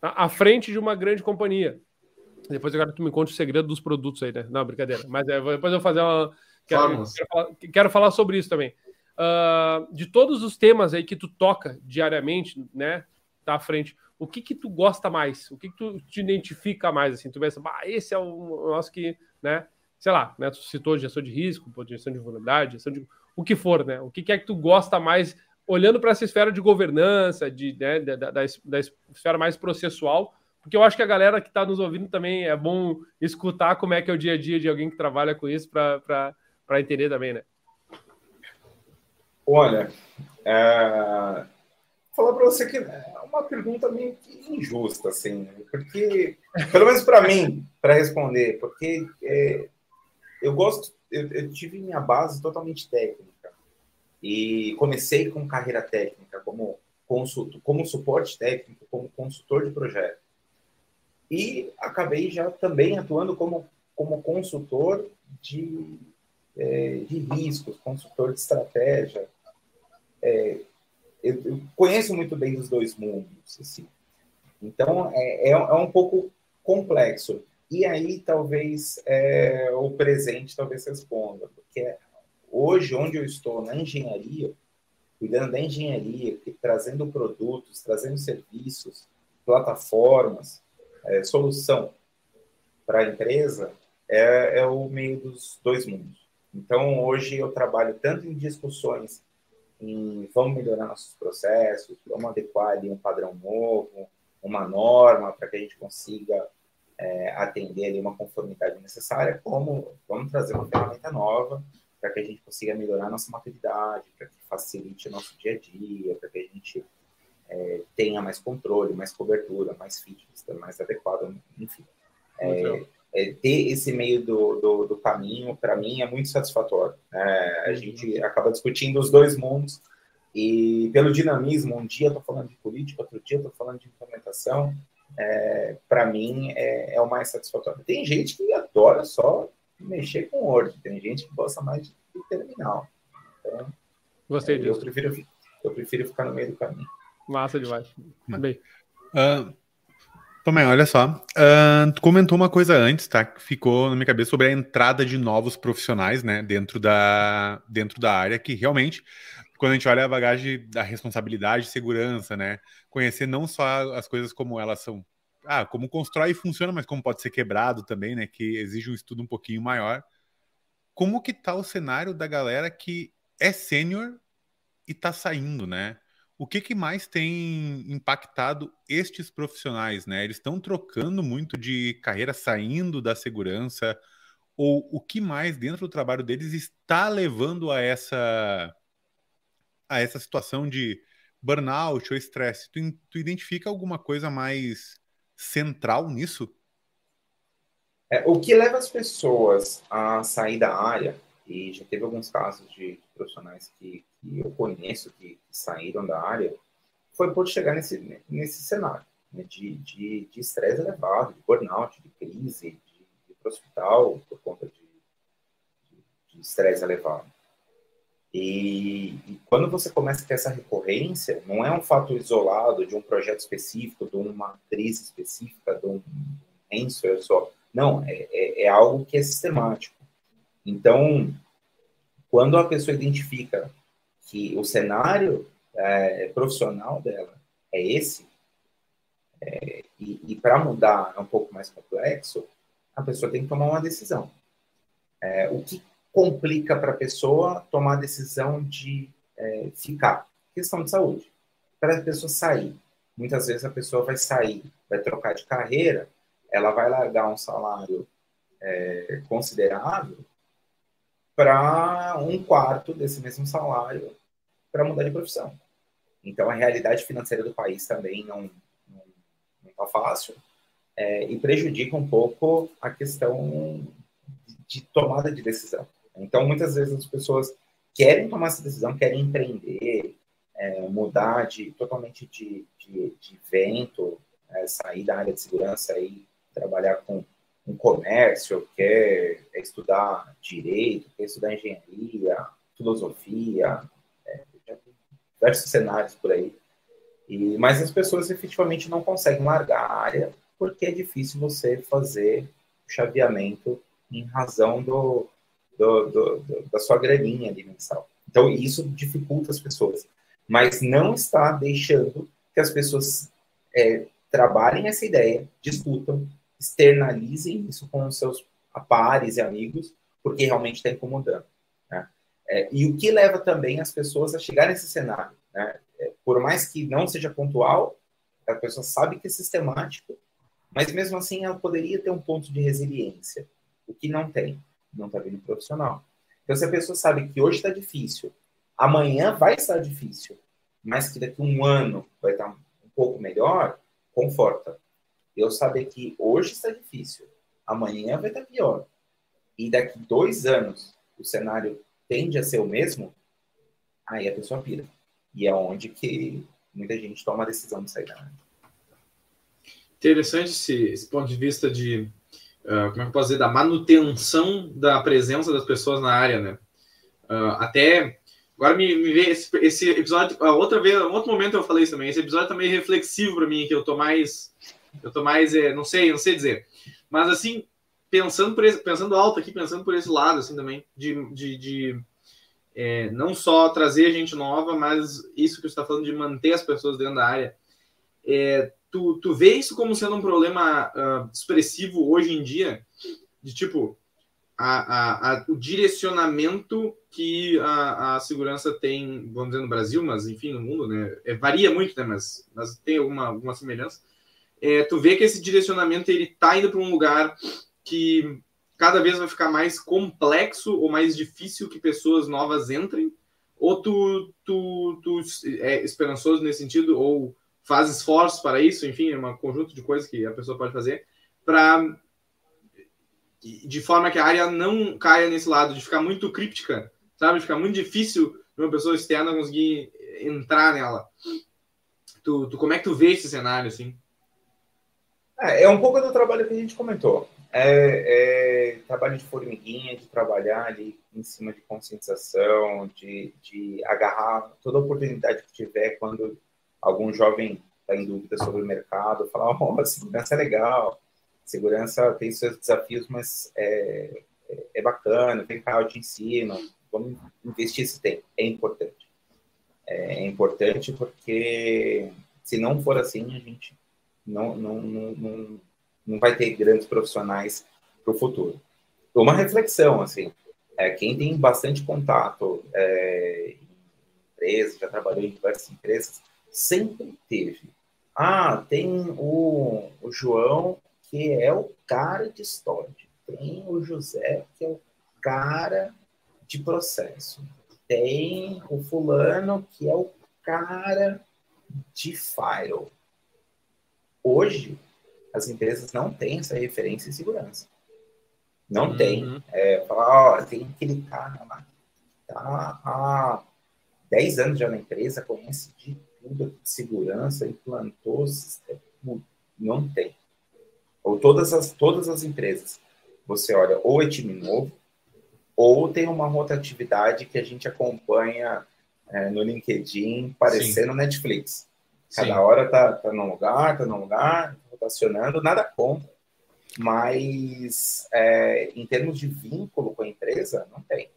à frente de uma grande companhia, depois eu quero que tu me conte o segredo dos produtos aí, né? Não, brincadeira. Mas é, depois eu vou fazer uma. Quero, quero, falar, quero falar, sobre isso também. Uh, de todos os temas aí que tu toca diariamente, né? Tá à frente o que que tu gosta mais? O que que tu te identifica mais, assim? Tu pensa, bah, esse é o nosso que, né? Sei lá, né? Tu citou gestão de risco, gestão de vulnerabilidade, gestão de... O que for, né? O que, que é que tu gosta mais, olhando para essa esfera de governança, de, né, da, da, da esfera mais processual, porque eu acho que a galera que está nos ouvindo também é bom escutar como é que é o dia a dia de alguém que trabalha com isso para entender também, né? Olha, é, falar para você que é uma pergunta meio injusta, assim, porque, pelo menos para mim, para responder, porque é, eu gosto, eu, eu, tive minha base totalmente técnica e comecei com carreira técnica, como consultor, como suporte técnico, como consultor de projeto. E acabei já também atuando como, como consultor de, é, de riscos, consultor de estratégia. É, eu, eu conheço muito bem os dois mundos, assim. Então, é, é, é, um pouco complexo. E aí, talvez, é, o presente talvez responda, porque hoje, onde eu estou, na engenharia, cuidando da engenharia, trazendo produtos, trazendo serviços, plataformas, é, solução para a empresa, é, é o meio dos dois mundos. Então, hoje eu trabalho tanto em discussões em vamos melhorar nossos processos, vamos adequar ali um padrão novo, uma norma para que a gente consiga é, atender ali uma conformidade necessária, como vamos trazer uma ferramenta nova para que a gente consiga melhorar nossa maturidade, para que facilite o nosso dia a dia, para que a gente é, tenha mais controle, mais cobertura, mais fitness, mais adequado, enfim. É, é, ter esse meio do, do, do caminho, para mim, é muito satisfatório. É, a uhum. gente acaba discutindo os dois mundos e, pelo dinamismo, um dia estou falando de política, outro dia estou falando de implementação, é, para mim, é, é, o mais satisfatório. Tem gente que adora só mexer com Word, tem gente que gosta mais de terminal. Então, Gostei disso. Eu prefiro, eu prefiro ficar no meio do caminho. Massa demais. Bem. Uh, Também, olha só. Uh, tu comentou uma coisa antes, tá? Que ficou na minha cabeça sobre a entrada de novos profissionais, né? Dentro da, dentro da área, que realmente, quando a gente olha a bagagem da responsabilidade segurança, né? Conhecer não só as coisas como elas são. Ah, como constrói e funciona, mas como pode ser quebrado também, né? Que exige um estudo um pouquinho maior. Como que tá o cenário da galera que é sênior e tá saindo, né? O que, que mais tem impactado estes profissionais, né? Eles estão trocando muito de carreira, saindo da segurança, ou o que mais dentro do trabalho deles está levando a essa a essa situação de burnout ou estresse? Tu, tu identifica alguma coisa mais central nisso? É, o que leva as pessoas a sair da área, e já teve alguns casos de profissionais que que eu conheço que, saíram da área foi por chegar nesse, nesse cenário né, de estresse elevado, de burnout, de crise, de, de hospital por conta de estresse elevado. E, e, quando você começa a ter essa recorrência, não é um fato isolado de um projeto específico, de uma crise específica, de um ransomware só. Não, é, é, é algo que é sistemático. Então, quando a pessoa identifica que o cenário é, profissional dela é esse, é, e, e para mudar é um pouco mais complexo, a pessoa tem que tomar uma decisão. É, o que complica para a pessoa tomar a decisão de é, ficar? Questão de saúde. Para a pessoa sair, muitas vezes a pessoa vai sair, vai trocar de carreira, ela vai largar um salário é, considerável para um quarto desse mesmo salário para mudar de profissão. Então, a realidade financeira do país também não está fácil é, e prejudica um pouco a questão de tomada de decisão. Então, muitas vezes as pessoas querem tomar essa decisão, querem empreender, é, mudar de, totalmente de, de, de vento, é, sair da área de segurança e trabalhar com um comércio, quer estudar direito, quer estudar engenharia, filosofia, diversos cenários por aí. E, mas as pessoas efetivamente não conseguem largar a área porque é difícil você fazer o chaveamento em razão do, do, do, do da sua graninha ali mensal. Então, isso dificulta as pessoas. Mas não está deixando que as pessoas é, trabalhem essa ideia, discutam, externalizem isso com os seus pares e amigos, porque realmente está incomodando. Né? É, e o que leva também as pessoas a chegar nesse cenário? Né? É, por mais que não seja pontual, a pessoa sabe que é sistemático, mas mesmo assim ela poderia ter um ponto de resiliência, o que não tem, não está vindo profissional. Então, se a pessoa sabe que hoje está difícil, amanhã vai estar difícil, mas que daqui um ano vai estar um pouco melhor, conforta eu saber que hoje está difícil, amanhã vai estar pior, e daqui dois anos o cenário tende a ser o mesmo, aí a pessoa pira. E é onde que muita gente toma a decisão de sair da área. Interessante esse, esse ponto de vista de, uh, como é que eu posso dizer, da manutenção da presença das pessoas na área, né? Uh, até agora me, me vê esse, esse episódio, uh, outra vez, outro momento eu falei isso também, esse episódio tá meio reflexivo para mim, que eu tô mais eu tô mais, é, não sei, não sei dizer. Mas assim, pensando por esse, pensando alto aqui, pensando por esse lado, assim também, de, de, de é, não só trazer gente nova, mas isso que está falando de manter as pessoas dentro da área. É, tu, tu vê isso como sendo um problema uh, expressivo hoje em dia? De tipo, a, a, a, o direcionamento que a, a segurança tem, vamos dizer, no Brasil, mas enfim, no mundo, né? É, varia muito, né? Mas, mas tem alguma, alguma semelhança é, tu vê que esse direcionamento ele tá indo para um lugar que cada vez vai ficar mais complexo ou mais difícil que pessoas novas entrem? Ou tu, tu, tu é esperançoso nesse sentido, ou faz esforços para isso, enfim, é um conjunto de coisas que a pessoa pode fazer para de forma que a área não caia nesse lado de ficar muito críptica, sabe? Ficar muito difícil uma pessoa externa conseguir entrar nela. Tu, tu, como é que tu vê esse cenário, assim? É, é um pouco do trabalho que a gente comentou. É, é, trabalho de formiguinha, de trabalhar ali em cima de conscientização, de, de agarrar toda oportunidade que tiver quando algum jovem está em dúvida sobre o mercado, falar, oh, *laughs* segurança é legal, segurança tem seus desafios, mas é, é, é bacana, vem cá, eu te ensino, vamos investir esse tempo, é importante. É importante porque se não for assim, a gente não, não, não, não, não vai ter grandes profissionais para o futuro. Uma reflexão, assim, é, quem tem bastante contato é, em empresas, já trabalhou em diversas empresas, sempre teve. Ah, tem o, o João, que é o cara de história. Tem o José, que é o cara de processo. Tem o fulano, que é o cara de file. Hoje, as empresas não têm essa referência em segurança. Não uhum. tem. É, falar, ó, tem aquele cara lá que tá há 10 anos já na empresa, conhece de tudo de segurança, implantou sistema. Não tem. Ou todas as, todas as empresas. Você olha, ou é time novo, ou tem uma rotatividade que a gente acompanha é, no LinkedIn, parecendo Sim. Netflix. Cada Sim. hora tá, tá num lugar, tá num lugar, rotacionando, nada contra. Mas é, em termos de vínculo com a empresa, não tem.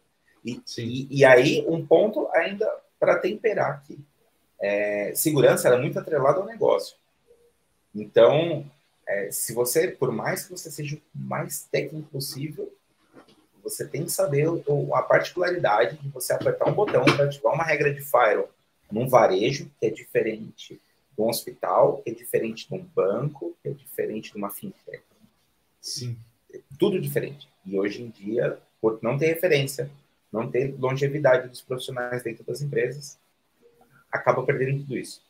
E, e, e aí, um ponto ainda para temperar aqui. É, segurança é muito atrelada ao negócio. Então, é, se você, por mais que você seja o mais técnico possível, você tem que saber a particularidade de você apertar um botão para ativar uma regra de firewall num varejo, que é diferente um hospital, é diferente de um banco, é diferente de uma fintech. Sim. tudo diferente. E hoje em dia, por não ter referência, não ter longevidade dos profissionais dentro das empresas, acaba perdendo tudo isso.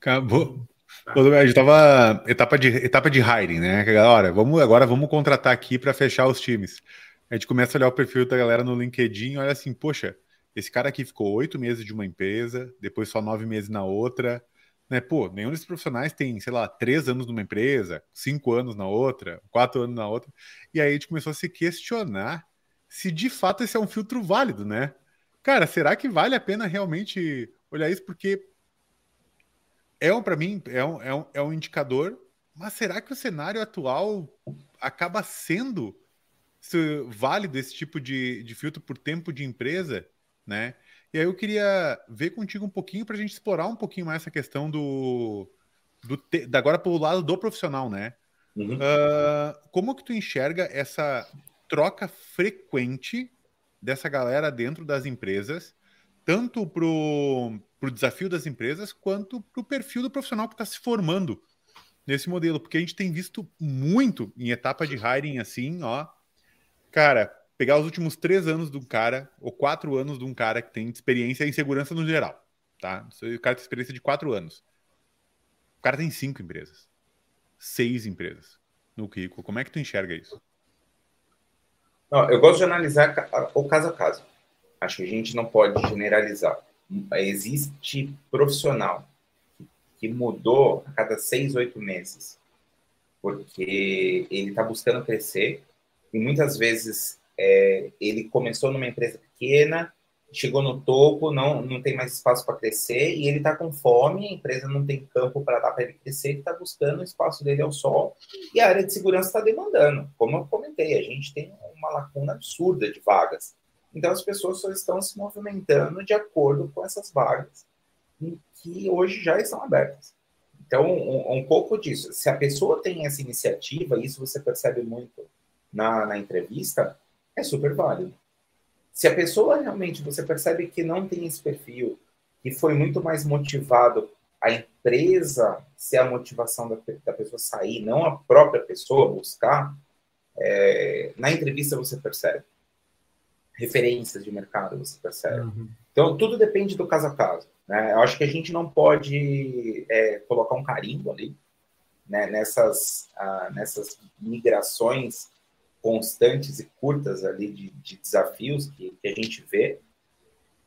Acabou. A gente tava etapa de etapa de hiring, né? Galera, vamos agora vamos contratar aqui para fechar os times. A gente começa a olhar o perfil da galera no LinkedIn, olha assim, poxa, esse cara aqui ficou oito meses de uma empresa, depois só nove meses na outra, né? Pô, nenhum desses profissionais tem, sei lá, três anos numa empresa, cinco anos na outra, quatro anos na outra, e aí a gente começou a se questionar se de fato esse é um filtro válido, né? Cara, será que vale a pena realmente olhar isso? Porque é um, para mim, é um, é, um, é um indicador, mas será que o cenário atual acaba sendo válido esse tipo de, de filtro por tempo de empresa, né? E aí eu queria ver contigo um pouquinho para a gente explorar um pouquinho mais essa questão do, do te, da agora pelo lado do profissional, né? Uhum. Uh, como que tu enxerga essa troca frequente dessa galera dentro das empresas, tanto para o desafio das empresas, quanto para o perfil do profissional que está se formando nesse modelo, porque a gente tem visto muito em etapa de hiring assim, ó, cara, pegar os últimos três anos de um cara, ou quatro anos de um cara que tem experiência em segurança no geral, tá? O cara tem experiência de quatro anos. O cara tem cinco empresas, seis empresas no currículo. Como é que tu enxerga isso? Não, eu gosto de analisar o caso a caso. Acho que a gente não pode generalizar. Existe profissional que mudou a cada seis, oito meses, porque ele está buscando crescer e muitas vezes é, ele começou numa empresa pequena chegou no topo, não, não tem mais espaço para crescer e ele está com fome, a empresa não tem campo para dar para ele crescer, ele está buscando o espaço dele ao sol e a área de segurança está demandando. Como eu comentei, a gente tem uma lacuna absurda de vagas. Então as pessoas só estão se movimentando de acordo com essas vagas que hoje já estão abertas. Então, um, um pouco disso. Se a pessoa tem essa iniciativa, isso você percebe muito na, na entrevista, é super válido. Se a pessoa realmente você percebe que não tem esse perfil, que foi muito mais motivado a empresa ser a motivação da, da pessoa sair, não a própria pessoa buscar, é, na entrevista você percebe. Referências de mercado você percebe. Uhum. Então, tudo depende do caso a caso. Né? Eu acho que a gente não pode é, colocar um carimbo ali né? nessas, ah, nessas migrações constantes e curtas ali de, de desafios que, que, a gente vê,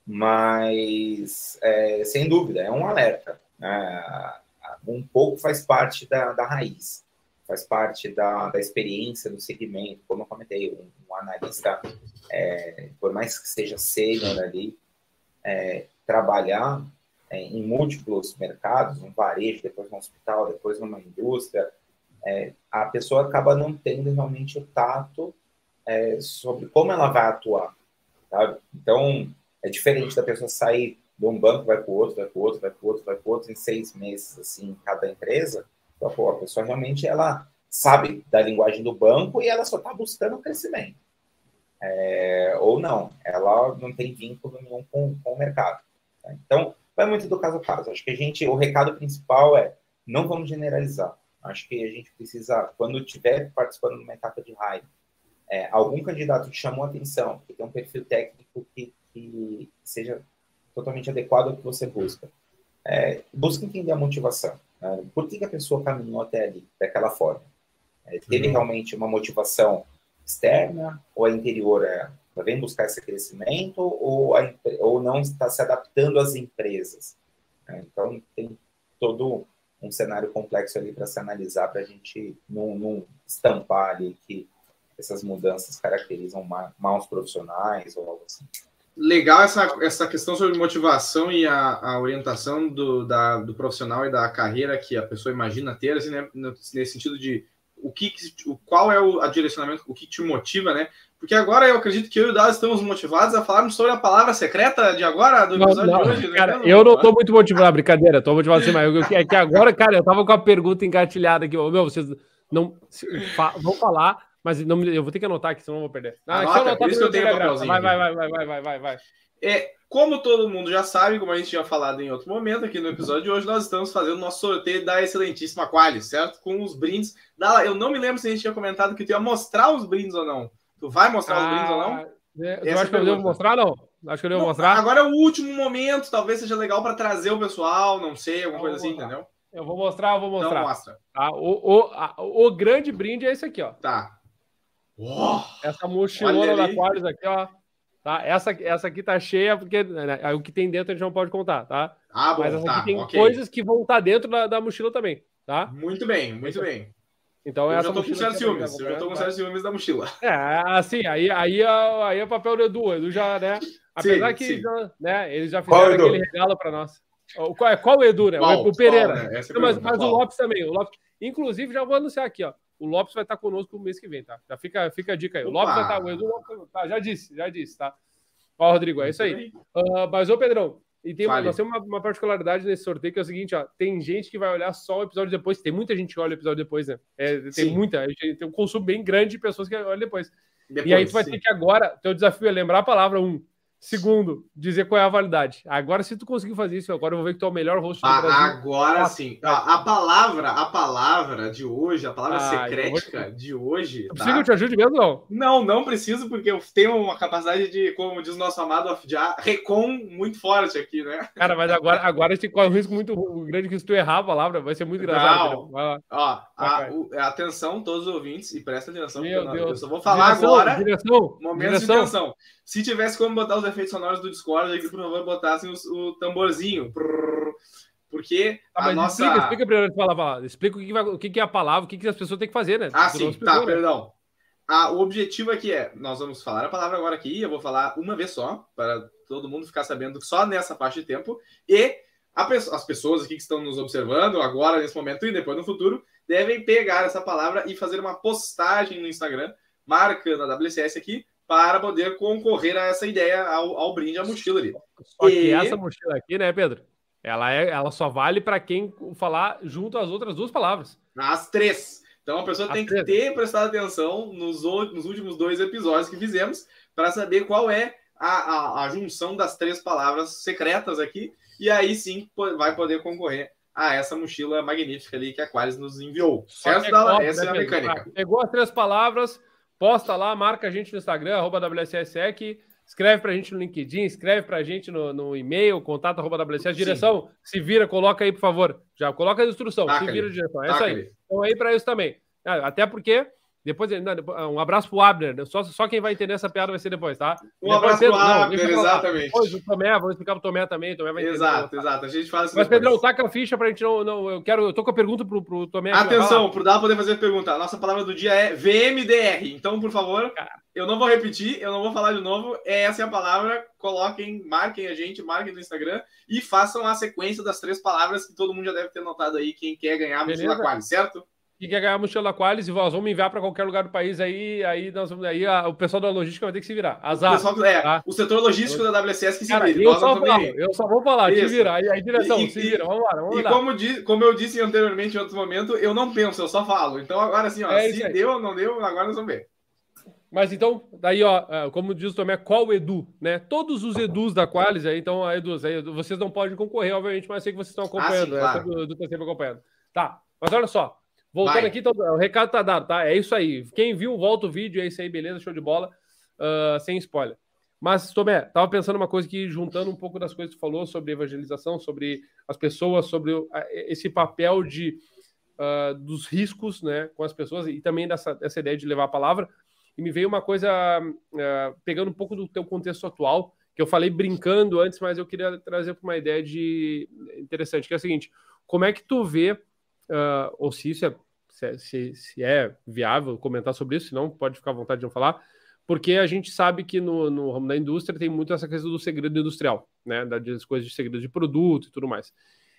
mas é, sem dúvida é um alerta. Né? Um pouco faz parte da, da raiz, faz parte da, da experiência do segmento. Como eu comentei, um, um analista, é, por mais que seja sênior ali, é, trabalhar é, em múltiplos mercados, um varejo, depois no hospital, depois numa indústria, é, a pessoa acaba não tendo realmente o tato é, sobre como ela vai atuar. Então, é diferente da pessoa sair de um banco, vai para o outro, vai para o outro, vai para o outro, vai para o outro, em seis meses, assim, cada empresa. Então, pô, a pessoa realmente, ela sabe da linguagem do banco e ela só está buscando crescimento. É, ou não, ela não tem vínculo nenhum com, com o mercado. Tá? Então, vai muito do caso a caso. Acho que a gente, o recado principal é não vamos generalizar. Acho que a gente precisa, quando estiver participando de uma etapa de raio, é, algum candidato que chamou atenção, que tem um perfil técnico que, que seja totalmente adequado ao que você busca, é, busca entender a motivação. Né? Por que, que, a pessoa caminhou até ali, daquela forma? É, teve uhum. realmente uma motivação externa ou a interior? É, ela vem buscar esse crescimento ou, a, ou não está se adaptando às empresas? É, então, tem todo um cenário complexo ali para se analisar, para a gente não, não, estampar ali que essas mudanças caracterizam maus profissionais ou algo assim. Legal essa, essa questão sobre motivação e a, a orientação do, da, do profissional e da carreira que a pessoa imagina ter, assim, né, nesse sentido de o que, o, qual é o a direcionamento, o que te motiva, né? Porque agora eu acredito que eu e o Dado estamos motivados a falarmos sobre a palavra secreta de agora, do episódio não, de hoje. Né? Cara, né? eu não estou muito motivado, brincadeira, estou motivado assim, mas é que agora, cara, eu estava com a pergunta engatilhada aqui, meu, vocês não vão falar, mas não, eu vou ter que anotar aqui, senão eu vou perder. Ah, Anota, anotar, por isso que eu tenho vai, vai, vai, vai, vai, vai, vai. É, como todo mundo já sabe, como a gente tinha falado em outro momento aqui no episódio de hoje, nós estamos fazendo nosso sorteio da excelentíssima Qualis, certo? Com os brindes. Da, eu não me lembro se a gente tinha comentado que tu ia mostrar os brindes ou não. Tu vai mostrar ah, os brindes ou não? Ah, é, eu acho que eu devo mostrar, não? Acho que eu devo não, mostrar. Agora é o último momento, talvez seja legal para trazer o pessoal, não sei, alguma coisa assim, entendeu? Eu vou mostrar, eu vou mostrar. Então mostra. Tá? O, o, a, o grande brinde é esse aqui, ó. Tá. Oh, Essa mochilona da Qualis aqui, ó. Tá? Essa, essa aqui tá cheia, porque né, o que tem dentro a gente não pode contar, tá? Ah, bom, Mas essa tá, aqui tem okay. coisas que vão estar tá dentro da, da, mochila também, tá? Muito bem, muito bem. Então, eu essa já tô com certos ciúmes, eu já tô com certos ciúmes da mochila. É, assim, aí, aí, aí é papel do Edu, Edu já, né? Apesar sim, que sim. Já, né, eles já fizeram qual aquele regalo para nós. Qual, é, qual o Edu, né? Qual, o, o Pereira. Qual, né? Não, mas, mas o Lopes também. O Lopes, inclusive, já vou anunciar aqui, ó. O Lopes vai estar conosco no mês que vem, tá? Já fica, fica a dica aí. O Lopes vai estar. O Edu tá, já disse, já disse, tá? Ó, Rodrigo, é isso aí. Uh, mas, ô Pedrão, e tem uma, nós temos uma, uma, particularidade nesse sorteio que é o seguinte, ó, tem gente que vai olhar só o episódio depois, tem muita gente que olha o episódio depois, né? É, tem sim. muita, tem um consumo bem grande de pessoas que olham depois. depois e aí tu vai sim. ter que agora, teu desafio é lembrar a palavra um, Segundo, dizer qual é a validade. Agora, se tu conseguir fazer isso, agora eu vou ver que tu é o melhor host do ah, Brasil. Agora ah, sim. A, a, palavra, a palavra de hoje, a palavra ah, secrética de hoje. Tá? Precisa que eu te ajude mesmo, não? Não, não preciso, porque eu tenho uma capacidade de, como diz o nosso amado, de recon muito forte aqui, né? Cara, mas agora, agora a gente corre um risco muito grande que se tu errar a palavra, vai ser muito engraçado. Não. Ó, a, o, atenção, todos os ouvintes, e presta atenção, Meu Deus. eu só vou falar direção, agora. Direção, momentos direção. de tensão. Se tivesse como botar os efeitos sonoros do Discord, aqui, por favor, botassem o, o tamborzinho. Porque ah, a nossa... Explica, explica primeiro de falar, falar. Explica o que, vai, o que é a palavra, o que, as pessoas têm que fazer, né? Ah, sim, tá, né? perdão. Ah, o objetivo aqui é, nós vamos falar a palavra agora aqui, eu vou falar uma vez só, para todo mundo ficar sabendo só nessa parte de tempo, e as pessoas aqui que estão nos observando agora, nesse momento e depois no futuro, devem pegar essa palavra e fazer uma postagem no Instagram, marcando a WCS aqui, para poder concorrer a essa ideia, ao, ao brinde, à mochila ali. Só que essa mochila aqui, né, Pedro? Ela, é, ela só vale para quem falar junto às outras duas palavras. As três. Então a pessoa As tem três. que ter prestado atenção nos, nos últimos dois episódios que fizemos para saber qual é a, a, a, junção das três palavras secretas aqui. E aí sim vai poder concorrer a essa mochila magnífica ali que a Qualis nos enviou. Certo, Dala? Essa né, é a mecânica. Pegou as três palavras, Posta lá, marca a gente no Instagram, arroba WSSEC, escreve pra gente no LinkedIn, escreve pra gente no, no e-mail, contato arroba WSS, direção, se vira, coloca aí, por favor. Já coloca a instrução, Taca se vira a direção. É isso aí. Então aí para isso também. Ah, até porque Depois, não, um abraço pro Abner. Só, só quem vai entender essa piada vai ser depois, tá? Um depois, abraço Pedro, pro Abner, não, exatamente. Depois o Tomé, vamos explicar pro Tomé também. Tomé vai entender, exato, exato. A gente faz Mas, Pedrão, taca a ficha pra gente não. não eu quero. Eu tô com a pergunta pro, pro Tomé. Atenção, pro Dá poder fazer a pergunta. A nossa palavra do dia é VMDR. Então, por favor, eu não vou repetir, eu não vou falar de novo. Essa é a palavra. Coloquem, marquem a gente, marquem no Instagram e façam a sequência das três palavras que todo mundo já deve ter notado aí. Quem quer ganhar a mochila quali, certo? E quer ganhar a mochila Qualis e nós vamos enviar para qualquer lugar do país aí, aí, nós vamos, aí a, o pessoal da logística vai ter que se virar. Azar. O, pessoal, é, tá? o setor logístico da WCS que se vira. Eu, só falo, eu só vou falar, Isso. te vira. Aí, aí direção, e, se vira, vamos lá. Vamos e lá. Como, como eu disse anteriormente em outro momento, eu não penso, eu só falo. Então agora assim, ó, é se deu ou não deu, agora nós vamos ver. Mas então, daí, ó, é, como diz também, qual Edu, né? Todos os Edus da Qualis aí, então, a Edus, aí, vocês não podem concorrer, obviamente, mas sei que vocês estão acompanhando, ah, sim, claro. né? O Edu sempre acompanhando. Tá, mas olha só, Voltando Vai. aqui, então, o recado tá dado, tá? É isso aí. Quem viu, volta o vídeo, é isso aí, beleza, show de bola. Uh, sem spoiler. Mas, Tomé, tava pensando uma coisa que, juntando um pouco das coisas que tu falou sobre evangelização, sobre as pessoas, sobre esse papel de, uh, dos riscos né, com as pessoas e também dessa, dessa ideia de levar a palavra. E me veio uma coisa, uh, pegando um pouco do teu contexto atual, que eu falei brincando antes, mas eu queria trazer para uma ideia de interessante, que é o seguinte: como é que tu vê uh, ou se isso é se, se, se, é viável comentar sobre isso, senão pode ficar à vontade de não falar, porque a gente sabe que no, no ramo da indústria tem muito essa questão do segredo industrial, né, das coisas de segredo de produto e tudo mais.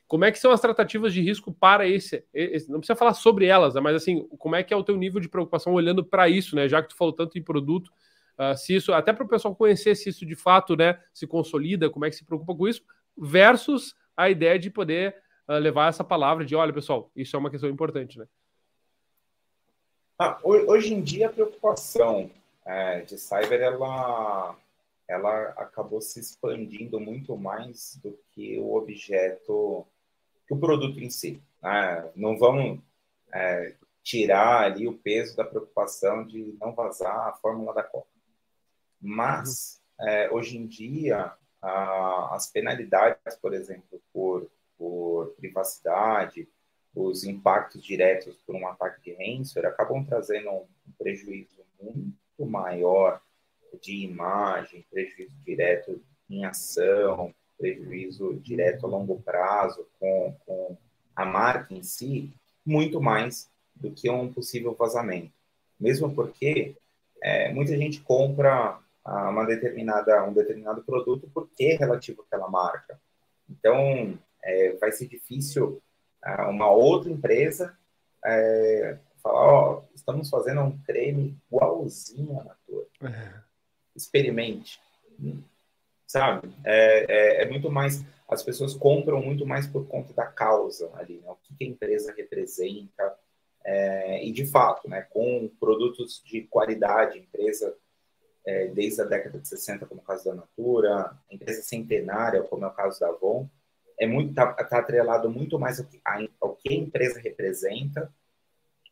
Como é que são as tratativas de risco para esse, esse não precisa falar sobre elas, né, mas assim, como é que é o teu nível de preocupação olhando para isso, né, já que tu falou tanto em produto, uh, se isso, até para o pessoal conhecer se isso de fato, né, se consolida, como é que se preocupa com isso, versus a ideia de poder uh, levar essa palavra de, olha, pessoal, isso é uma questão importante, né? Ah, hoje em dia a preocupação é, de cyber ela, ela acabou se expandindo muito mais do que o objeto, que o produto em si. Né? Não vamos é, tirar ali o peso da preocupação de não vazar a fórmula da Copa. Mas, uhum. é, hoje em dia, a, as penalidades, por exemplo, por por privacidade, os impactos diretos por um ataque de ransomware acabam trazendo um prejuízo muito maior de imagem, prejuízo direto em ação, prejuízo direto a longo prazo com, com a marca em si, muito mais do que um possível vazamento. Mesmo porque é, muita gente compra uma determinada, um determinado produto porque é relativo àquela marca. Então, é, vai ser difícil uma outra empresa é, falar, ó, estamos fazendo um creme igualzinho à Natura. Experimente. Sabe? É, é, é, muito mais... As pessoas compram muito mais por conta da causa ali, né? O que a empresa representa. É, e, de fato, né, com produtos de qualidade, empresa é, desde a década de 60, como é o caso da Natura, empresa centenária, como é o caso da Avon, é muito tá, tá atrelado muito mais ao que, ao que a empresa representa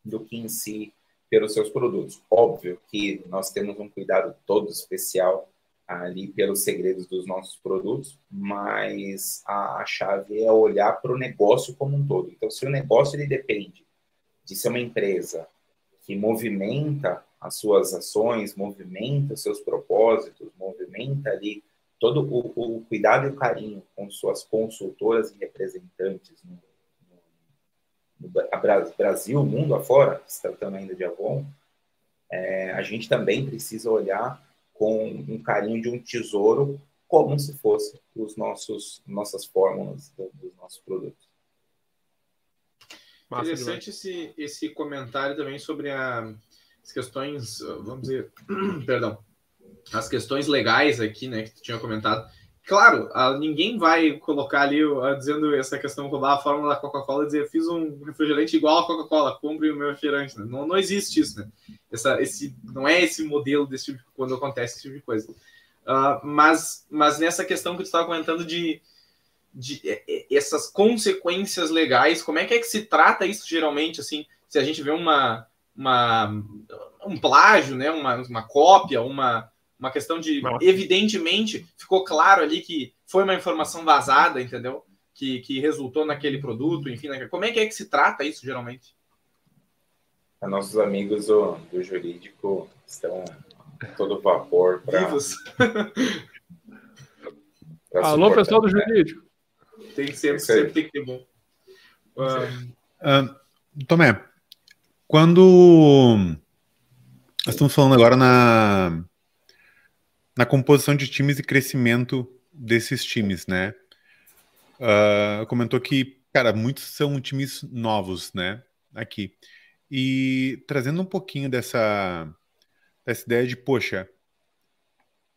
do que em si pelos seus produtos. Óbvio que nós temos um cuidado todo especial ali pelos segredos dos nossos produtos, mas a, a chave é olhar para o negócio como um todo. Então, se o negócio ele depende de ser uma empresa que movimenta as suas ações, movimenta seus propósitos, movimenta ali todo o, o, cuidado e o carinho com suas consultoras e representantes no, no, no Brasil, mundo afora, se tratando ainda de Avon, é, a gente também precisa olhar com um carinho de um tesouro, como se fosse os nossos nossas fórmulas do, dos nossos produtos. Massa Interessante esse, esse comentário também sobre a, as questões, vamos dizer, *clears throat* perdão, as questões legais aqui, né, que tu tinha comentado. Claro, ninguém vai colocar ali dizendo essa questão, roubar a fórmula da Coca-Cola e dizer fiz um refrigerante igual à Coca-Cola, compre o meu refrigerante. Né? Não, não existe isso, né? Essa, esse, não é esse modelo desse tipo, quando acontece esse tipo de coisa. Uh, mas, mas nessa questão que tu estava comentando de, de essas consequências legais, como é que é que se trata isso geralmente, assim, se a gente vê uma, uma um plágio, né, uma, uma cópia, uma uma questão de, Nossa. evidentemente, ficou claro ali que foi uma informação vazada, entendeu? Que, que resultou naquele produto, enfim. Como é que é que se trata isso, geralmente? nossos amigos do, do jurídico estão todo vapor para. *laughs* Alô, pessoal do jurídico. Tem que sempre, sempre tem que ter bom. Uh, Tomé, quando nós estamos falando agora na, na composição de times e crescimento desses times, né? Uh, comentou que, cara, muitos são times novos, né? Aqui. E trazendo um pouquinho dessa, dessa ideia de, poxa,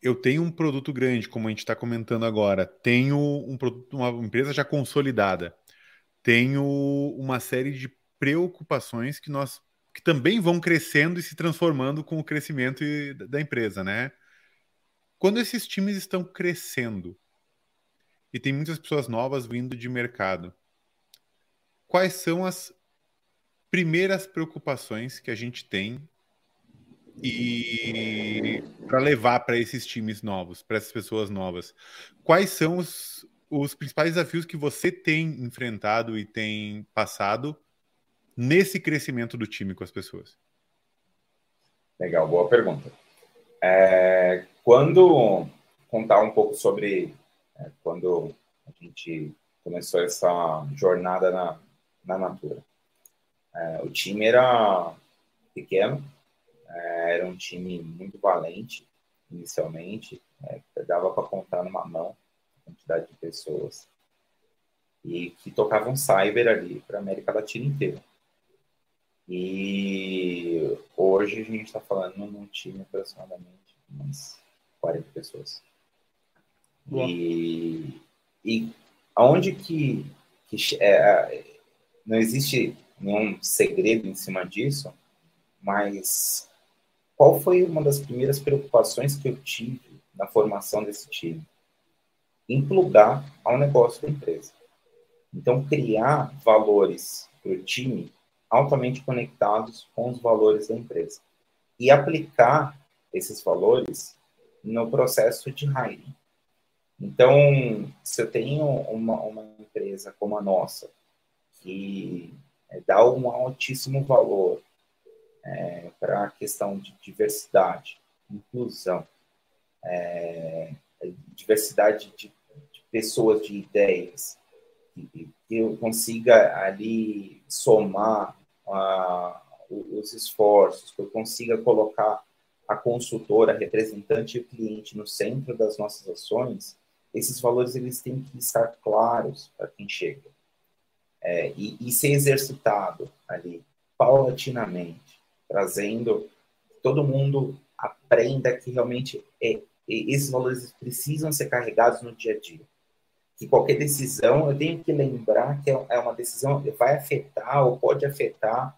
eu tenho um produto grande, como a gente está comentando agora, tenho um produto, uma empresa já consolidada, tenho uma série de preocupações que nós que também vão crescendo e se transformando com o crescimento da empresa, né? Quando esses times estão crescendo e tem muitas pessoas novas vindo de mercado, quais são as primeiras preocupações que a gente tem e para levar para esses times novos, para essas pessoas novas, quais são os, os principais desafios que você tem enfrentado e tem passado nesse crescimento do time com as pessoas? Legal, boa pergunta. É, quando contar um pouco sobre é, quando a gente começou essa jornada na, na Natura. É, o time era pequeno, é, era um time muito valente inicialmente, é, dava para contar numa mão a quantidade de pessoas e que tocavam cyber ali para a América Latina inteira. E hoje a gente está falando num time aproximadamente umas 40 pessoas. E, e aonde que, que é, não existe nenhum segredo em cima disso, mas qual foi uma das primeiras preocupações que eu tive na formação desse time? Implugar ao negócio da empresa. Então, criar valores para o time altamente conectados com os valores da empresa e aplicar esses valores no processo de hiring. Então, se eu tenho uma, uma empresa como a nossa, que é, dá um altíssimo valor é, para a questão de diversidade, inclusão, é, diversidade de, de, pessoas, de ideias, que, eu consiga ali somar os esforços, que eu consiga colocar a consultora, a representante e o cliente no centro das nossas ações, esses valores eles têm que estar claros para quem chega é, e, e, ser exercitado ali paulatinamente, trazendo todo mundo aprenda que realmente é, esses valores precisam ser carregados no dia a dia. Que qualquer decisão eu tenho que lembrar que é, é uma decisão que vai afetar ou pode afetar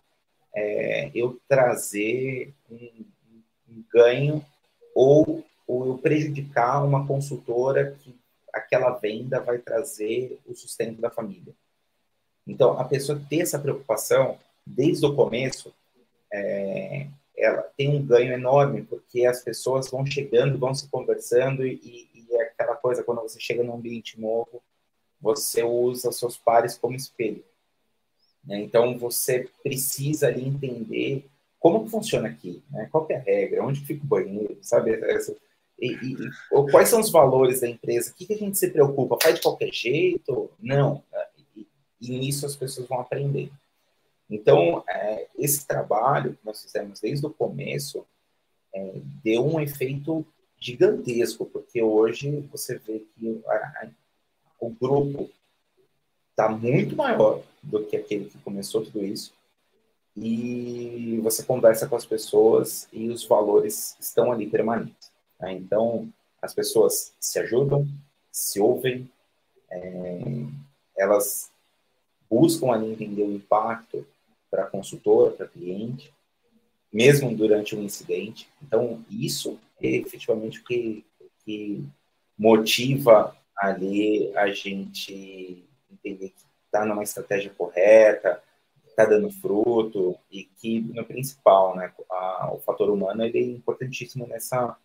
é, eu trazer um ganho ou, ou eu prejudicar uma consultora que aquela venda vai trazer o sustento da família. Então, a pessoa ter essa preocupação desde o começo, é, ela tem um ganho enorme, porque as pessoas vão chegando, vão se conversando, e, e é aquela coisa, quando você chega num ambiente novo, você usa seus pares como espelho. Né? Então, você precisa ali entender como funciona aqui, né? qual é a regra, onde fica o banheiro, sabe? Essa, e, e, quais são os valores da empresa? O que, que a gente se preocupa? Faz de qualquer jeito? Não. E, e nisso as pessoas vão aprender. Então, é, esse trabalho que nós fizemos desde o começo é, deu um efeito gigantesco, porque hoje você vê que a, a, o grupo está muito maior do que aquele que começou tudo isso. E você conversa com as pessoas e os valores estão ali permanentes. Né? Então, as pessoas se ajudam, se ouvem, é, elas buscam ali entender o impacto para consultor, para cliente, mesmo durante um incidente. Então, isso é efetivamente o que, que motiva ali a gente entender que está numa estratégia correta, está dando fruto e que, no principal, né, a, o fator humano ele é importantíssimo nessa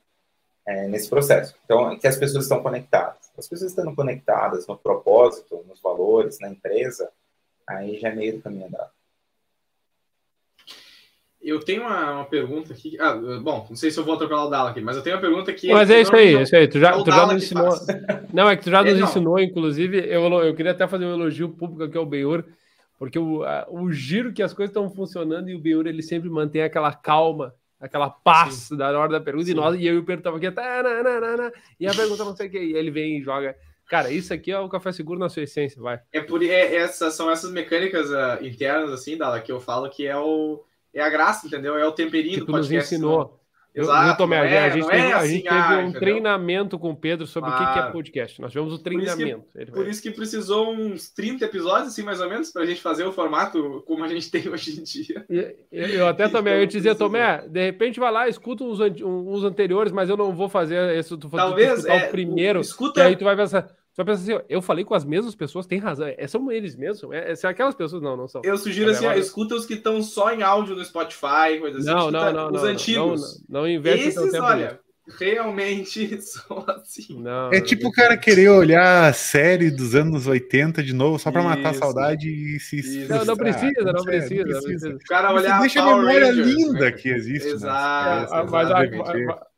é, nesse processo. Então, é que as pessoas estão conectadas. As pessoas estando conectadas no propósito, nos valores, na empresa, aí já é meio do caminho andado. eu tenho uma, uma, pergunta aqui. Ah, bom, não sei se eu vou atropelar o Dala aqui, mas eu tenho uma pergunta aqui. Mas é isso aí, é isso aí. Tu já, é tu já nos ensinou. Não, é que tu já *laughs* é, nos não. ensinou, inclusive. Eu, eu queria até fazer um elogio público aqui ao Benhur, porque o, a, o giro que as coisas estão funcionando e o Benhur ele sempre mantém aquela calma, aquela paz Sim. da hora da pergunta. E, nós, e eu e o Pedro tava aqui, tá, na, na, na, e a pergunta não sei o que. E ele vem e joga. Cara, isso aqui é o café seguro na sua essência, vai. É por é, essas são essas mecânicas uh, internas assim, Dala, que eu falo que é o é a graça, entendeu? É o temperinho que do podcast. Nos ensinou. Né? Exato, Tomé, é, a gente teve, é assim, a gente teve ah, um entendeu? treinamento com o Pedro sobre claro. o que é podcast. Nós tivemos o treinamento. Por isso, que, por isso que precisou uns 30 episódios, assim, mais ou menos, para a gente fazer o formato como a gente *laughs* tem hoje em dia. Eu, eu até também, eu ia dizer, Tomé, de repente vai lá, escuta uns, uns anteriores, mas eu não vou fazer esse, tu, Talvez, tu é, o primeiro, escuta... e aí tu vai pensar, só pensa assim, eu falei com as mesmas pessoas, tem razão. É, são eles mesmos? É, são aquelas pessoas? Não, não são. Eu sugiro assim, agora... escuta os que estão só em áudio no Spotify, coisa assim. Não, não, não. Os não, antigos. Não, não, investe Esses, tempo olha, realmente *laughs* são assim. Não, é tipo o cara querer olhar a série dos anos 80 de novo só para matar a saudade e se. Não, não precisa, não, precisa, não precisa. O cara olhar deixa a memória Ranger, linda né? que existe. Exato. Né? Mas, mas,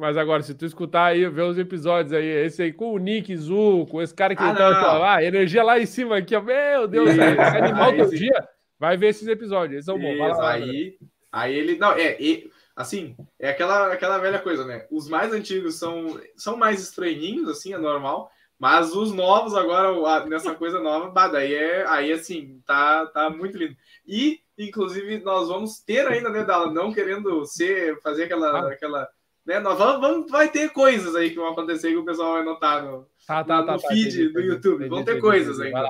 mas agora, se tu escutar aí, ver os episódios aí, esse aí com o Nick Zu, com esse cara que ah, tá lá, energia lá em cima aqui, ó, meu Deus, esse animal todo dia, vai ver esses episódios, eles são bons. Lá, aí, aí ele, não, é, e, assim, é aquela, aquela velha coisa, né? Os mais antigos são, são mais estranhinhos, assim, é normal, mas os novos agora, nessa coisa nova, bah, daí é, aí assim, tá, tá muito lindo. E, inclusive, nós vamos ter ainda, né, Dala, não querendo ser, fazer aquela, ah. aquela né? Nós vamos, vamos, vai ter coisas aí que vão acontecer que o pessoal vai notar no, tá, tá, no, tá, feed do YouTube. vão ter coisas ainda.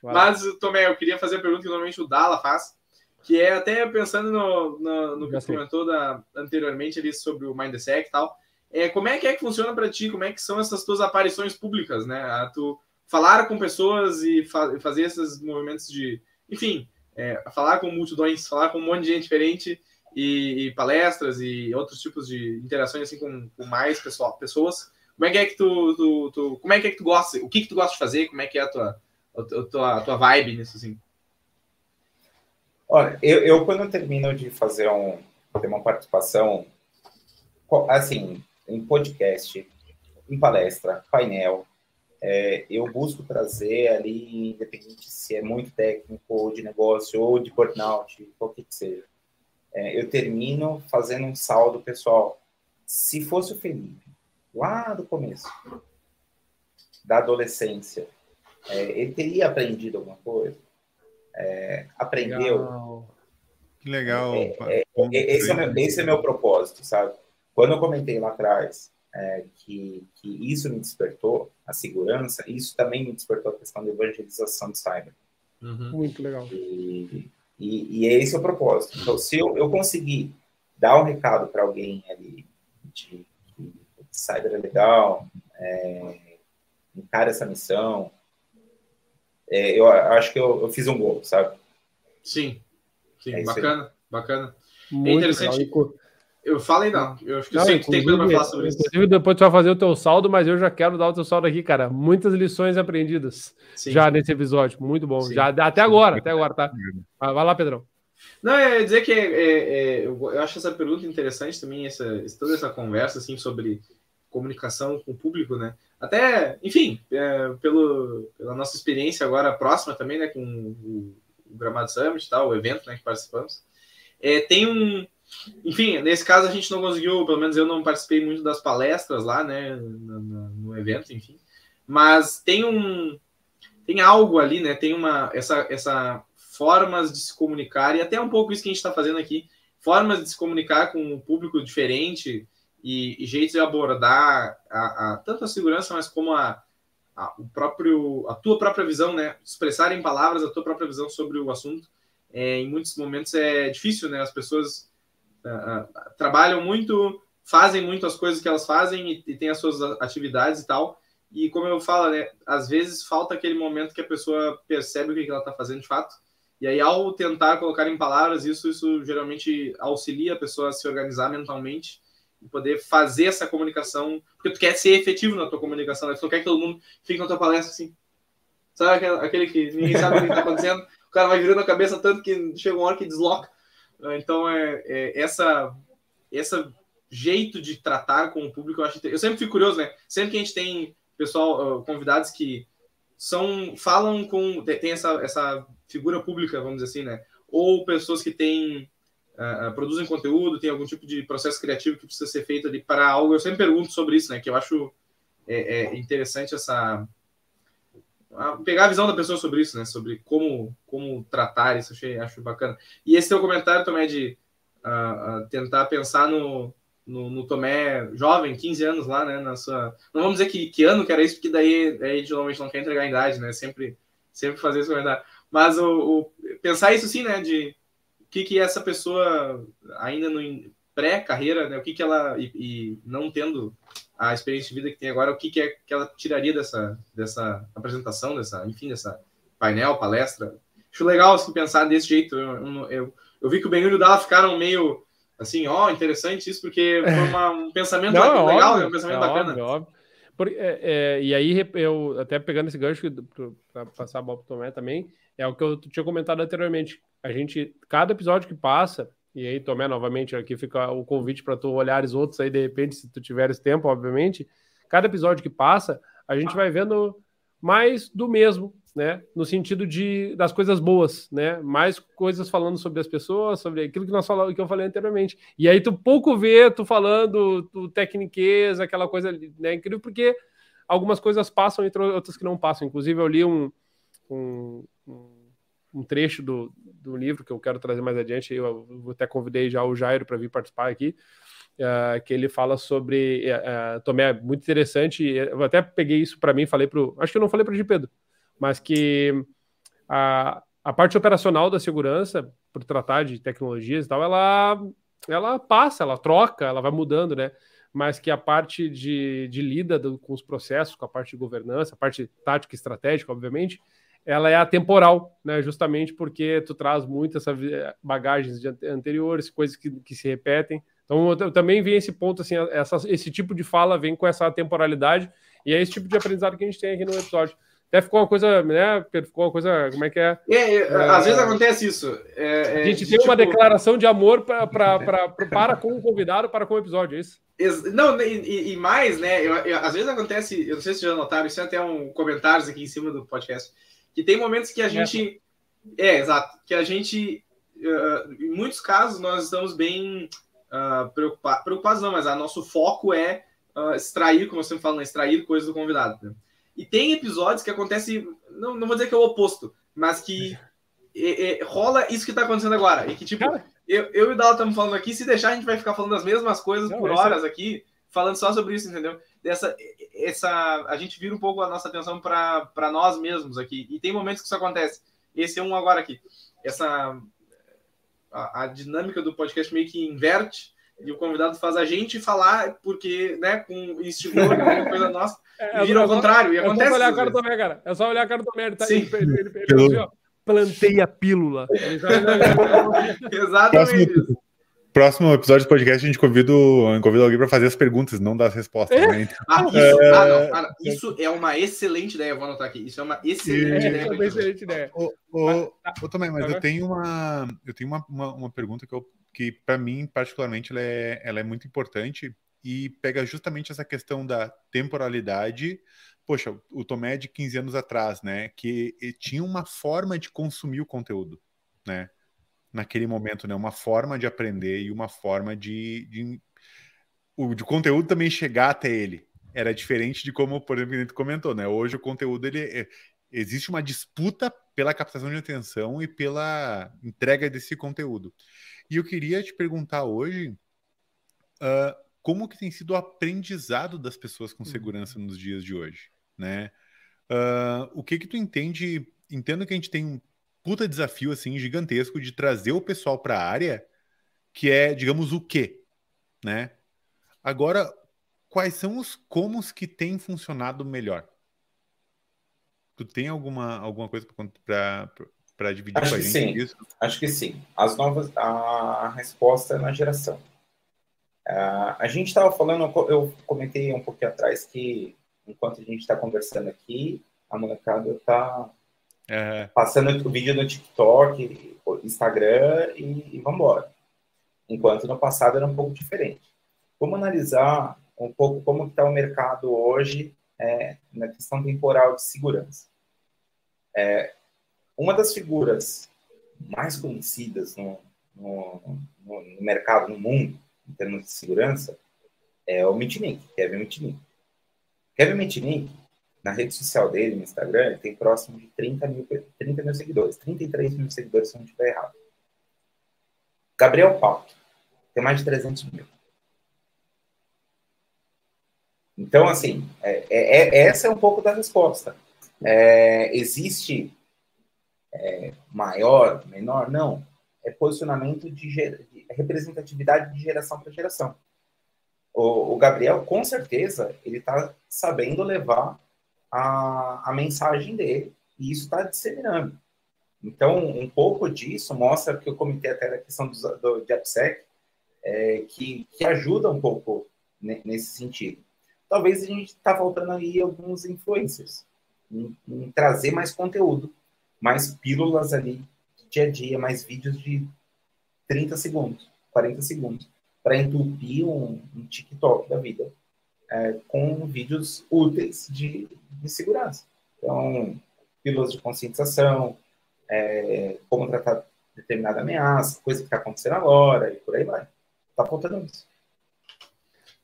Mas, Tomé, eu queria fazer a pergunta que normalmente o Dala faz, que é até pensando no, no, no que você comentou da, anteriormente ali sobre o Mindsec e tal. É, como é que é que funciona para ti? Como é que são essas tuas aparições públicas, né? A tu falar com pessoas e fa fazer esses movimentos de, enfim, é, falar com multidões, falar com um monte de gente diferente e, e, palestras e outros tipos de interações assim com, com mais pessoal, pessoas. Como é que é que tu, tu, tu, como é que é que tu gosta? O que que tu gosta de fazer? Como é que é a tua a tua, a tua vibe nisso assim? Olha, eu, eu quando eu termino de fazer um ter uma participação assim em podcast, em palestra, painel, é, eu busco trazer ali, independente se é muito técnico ou de negócio ou de burnout, qualquer que seja é, eu termino fazendo um saldo pessoal. Se fosse o Felipe, lá do começo, da adolescência, é, ele teria aprendido alguma coisa? É, aprendeu? Legal. Que legal. É, é, é, esse, é meu, esse é meu propósito, sabe? Quando eu comentei lá atrás que, que isso me despertou, a segurança, isso também me despertou a questão da evangelização de cyber. Uhum. Muito legal. E, e, e é esse o propósito. Então, se eu, eu conseguir dar um recado para alguém ali de, de cyber é legal, é, encara essa missão, é, eu acho que eu, eu, fiz um gol, sabe? Sim, sim, é bacana, bacana. Muito é interessante. Legal. Eu falei não. Eu acho que não, sempre tem coisa para falar sobre isso. Inclusive, depois tu vai fazer o teu saldo, mas eu já quero dar o teu saldo aqui, cara. Muitas lições aprendidas Sim. já nesse episódio. Muito bom. Sim. Já, até agora, até agora, tá? Vai lá, Pedrão. Não, é dizer que é, é, é, eu acho essa pergunta interessante também, essa, toda essa conversa assim, sobre comunicação com o público, né? Até, enfim, é, pelo, pela nossa experiência agora próxima também, né, com o, o Gramado Summit, tal, o evento né, que participamos, é, tem um, enfim, nesse caso a gente não conseguiu, pelo menos eu não participei muito das palestras lá, né, no, no evento, enfim. Mas tem um, tem algo ali, né? Tem uma essa essa formas de se comunicar e até um pouco isso que a gente está fazendo aqui, formas de se comunicar com um público diferente e, e jeitos de abordar a, a, tanto a segurança, mas como a, a, o próprio a tua própria visão, né? Expressar em palavras a tua própria visão sobre o assunto. É, em muitos momentos é difícil, né? As pessoas uh, trabalham muito, fazem muito as coisas que elas fazem e, e têm as suas atividades e tal. E como eu falo, né, às vezes falta aquele momento que a pessoa percebe o que ela está fazendo de fato. E aí, ao tentar colocar em palavras isso, isso geralmente auxilia a pessoa a se organizar mentalmente e poder fazer essa comunicação, porque tu quer ser efetivo na tua comunicação, né? tu não quer que todo mundo fique na tua palestra assim. Sabe aquele que ninguém sabe o que está *laughs* acontecendo? O cara vai virando a cabeça tanto que chega uma hora que desloca. Então, é, é essa, essa jeito de tratar com o público, eu acho. Eu sempre fico curioso, né? Sempre que a gente tem pessoal, convidados que são falam com tem essa, essa figura pública, vamos dizer assim, né? Ou pessoas que têm uh, produzem conteúdo, tem algum tipo de processo criativo que precisa ser feito ali para algo. Eu sempre pergunto sobre isso, né? Que eu acho é, é interessante essa pegar a visão da pessoa sobre isso, né? Sobre como como tratar isso, achei acho bacana. E esse teu comentário também é de uh, tentar pensar no no, no, Tomé jovem, 15 anos lá, né? Na sua... Não vamos dizer que, que ano que era isso, porque daí, daí geralmente não quer entregar a idade, né? Sempre, sempre fazer isso comentário. Mas o, o, pensar isso sim, né? De o que, que essa pessoa, ainda no pré-carreira, né? O que, que ela, e, e, não tendo a experiência de vida que tem agora, o que, que, é, que ela tiraria dessa, dessa apresentação, dessa, enfim, dessa painel, palestra. Acho legal assim, pensar desse jeito. Eu, eu, eu, vi que o Benhur e o Dalla ficaram meio assim, ó, interessante isso, porque foi uma, um pensamento Não, é legal, óbvio, né? um pensamento é bacana. Óbvio, óbvio. Por, é, é, e aí, eu até pegando esse gancho para passar a bola para Tomé também, é o que eu tinha comentado anteriormente. A gente, cada episódio que passa, e aí, Tomé, novamente, aqui fica o convite para tu olhares outros aí, de repente, se tu tiveres tempo, obviamente. Cada episódio que passa, a gente vai vendo mais do mesmo, né? No sentido de das coisas boas, né? Mais coisas falando sobre as pessoas, sobre aquilo que nós falamos, que eu falei anteriormente. E aí tu pouco vê tu falando do tecniquez, aquela coisa, né? Incrível porque algumas coisas passam e outras que não passam. Inclusive eu li um, um, um trecho do, do livro que eu quero trazer mais adiante. Eu até convidei já o Jairo para vir participar aqui. Uh, que ele fala sobre uh, uh, Tomé, muito interessante. Eu até peguei isso para mim, falei para acho que eu não falei para o Pedro, mas que a, a parte operacional da segurança, por tratar de tecnologias e tal, ela, ela passa, ela troca, ela vai mudando, né? Mas que a parte de, de lida do, com os processos, com a parte de governança, a parte tática e estratégica, obviamente, ela é atemporal, né? Justamente porque tu traz muito essa bagagens de anteriores, coisas que, que se repetem. Então, eu, eu também vi esse ponto, assim, essa, esse tipo de fala vem com essa temporalidade, e é esse tipo de aprendizado que a gente tem aqui no episódio. Até ficou uma coisa, né? Ficou uma coisa, como é que é? é, é às vezes acontece isso. É, é a gente tem tipo... uma declaração de amor pra, pra, pra, pra, para com o convidado, para com o episódio, é isso? Não, e, e mais, né? Eu, eu, às vezes acontece, eu não sei se já notaram, isso é até um comentários aqui em cima do podcast, que tem momentos que a gente. É, exato. Que a gente. Uh, em muitos casos, nós estamos bem uh, preocupados. Preocupados não, mas o nosso foco é uh, extrair, como eu sempre falo, né, extrair coisas do convidado. Né? E tem episódios que acontece, não, não vou dizer que é o oposto, mas que é, é, rola isso que tá acontecendo agora. E que, tipo, eu, eu e o Dala estamos falando aqui, se deixar, a gente vai ficar falando as mesmas coisas não, por horas é... aqui, falando só sobre isso, entendeu? Essa, essa, a gente vira um pouco a nossa atenção para nós mesmos aqui. E tem momentos que isso acontece. Esse é um agora aqui. Essa a, a dinâmica do podcast meio que inverte e o convidado faz a gente falar porque, né, com estimula *laughs* alguma coisa nossa. É, e vira ao contrário. E acontece. É só olhar a cara do Tomé, cara. É só olhar a cara do. Ele tá, Sim. Ele, ele, ele, ele, assim, plantei a pílula. *laughs* *laughs* Exatamente. Próximo, episódio do podcast, a gente convida, convida alguém para fazer as perguntas, não dar as respostas. É? Né? Ah, isso, é... ah, não, cara, isso é uma excelente ideia, vou anotar aqui. Isso é uma excelente é, ideia. É uma excelente ideia. Ô, ô, ô, Tomé, mas eu tenho uma, eu tenho uma, uma, uma pergunta que, eu, que para mim, particularmente, ela é, ela é muito importante e pega justamente essa questão da temporalidade. Poxa, o Tomé de 15 anos atrás, né, que tinha uma forma de consumir o conteúdo, né? Naquele momento, né, uma forma de aprender e uma forma de, de o de conteúdo também chegar até ele. Era diferente de como, por exemplo, a gente comentou, né? Hoje o conteúdo ele é, existe uma disputa pela captação de atenção e pela entrega desse conteúdo. E eu queria te perguntar hoje uh, como que tem sido o aprendizado das pessoas com uhum. segurança nos dias de hoje, né? Uh, o que que tu entende? Entendo que a gente tem um puta desafio assim gigantesco de trazer o pessoal para a área, que é, digamos, o quê, né? Agora, quais são os comos que têm funcionado melhor? Tu tem alguma alguma coisa para dividir Acho com a gente sim. isso? Acho que sim. As novas a resposta é na geração. Uh, a gente estava falando, eu comentei um pouquinho atrás que enquanto a gente está conversando aqui, a molecada está É. Passando o vídeo no TikTok, Instagram e, e vamos embora. Enquanto no passado era um pouco diferente. Vamos analisar um pouco como está o mercado hoje é, na questão temporal de segurança. É, uma das figuras mais conhecidas no, no, no, mercado, no mundo, em termos de segurança, é o Mitnick, Kevin Mitnick. Kevin Mitnick, na rede social dele, no Instagram, ele tem próximo de 30 mil, 30 mil seguidores, 33 mil seguidores, se não estiver errado. Gabriel Paulo tem mais de 300 mil. Então, assim, é, é, é, essa é um pouco da resposta. É, existe é, maior, menor? Não. É posicionamento de, de representatividade de geração para geração. O, o, Gabriel, com certeza, ele está sabendo levar a, a mensagem dele e isso está disseminando. Então, um pouco disso mostra que o comitê até da questão do, do, de AppSec, é, que, que ajuda um pouco nesse sentido. Talvez a gente está faltando aí alguns influencers em, em trazer mais conteúdo mais pílulas ali dia a dia, mais vídeos de 30 segundos, 40 segundos, para entupir um, um, TikTok da vida é, com vídeos úteis de, de, segurança. Então, pílulas de conscientização, é, como tratar determinada ameaça, coisa que está acontecendo agora, e por aí vai. Está faltando isso.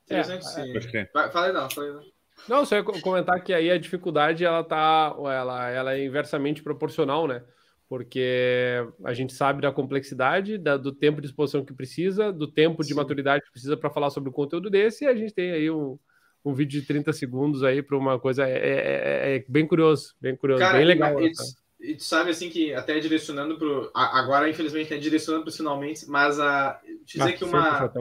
É, é, Fala aí, não, fala aí, não. Não, só ia comentar que aí a dificuldade ela tá, ela, ela é inversamente proporcional, né? Porque a gente sabe da complexidade, da, do tempo de exposição que precisa, do tempo de Sim. maturidade que precisa para falar sobre o conteúdo desse, e a gente tem aí um, um vídeo de 30 segundos aí para uma coisa é, é, é, é, bem curioso, bem curioso, Cara, bem legal. E, e tu sabe assim que até direcionando para agora infelizmente é direcionando para finalmente, mas a dizer ah, que uma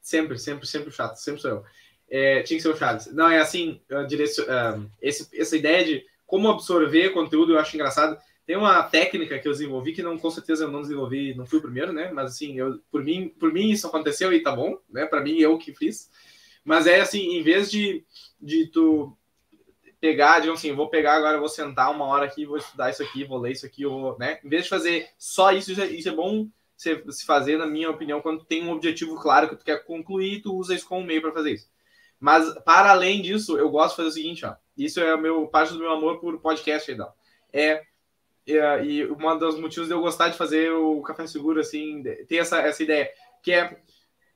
sempre, sempre, sempre chato, sempre sou eu. É, tinha que ser o Charles. Não, é assim, direcio, uh, esse, essa ideia de como absorver conteúdo eu acho engraçado. Tem uma técnica que eu desenvolvi que não, com certeza eu não desenvolvi, não fui o primeiro, né? Mas assim, eu, por mim, por mim isso aconteceu e tá bom, né? Para mim eu que fiz. Mas é assim, em vez de, de tu pegar, digamos assim, vou pegar agora, vou sentar uma hora aqui, vou estudar isso aqui, vou ler isso aqui, vou, né? Em vez de fazer só isso, isso é, isso é bom se fazer, na minha opinião, quando tem um objetivo claro que tu quer concluir, tu usa isso como meio para fazer isso. Mas, para além disso, eu gosto de fazer o seguinte, ó. Isso é meu, parte do meu amor por podcast, então. É, é, e um dos motivos de eu gostar de fazer o Café Seguro, assim, ter essa, essa ideia, que é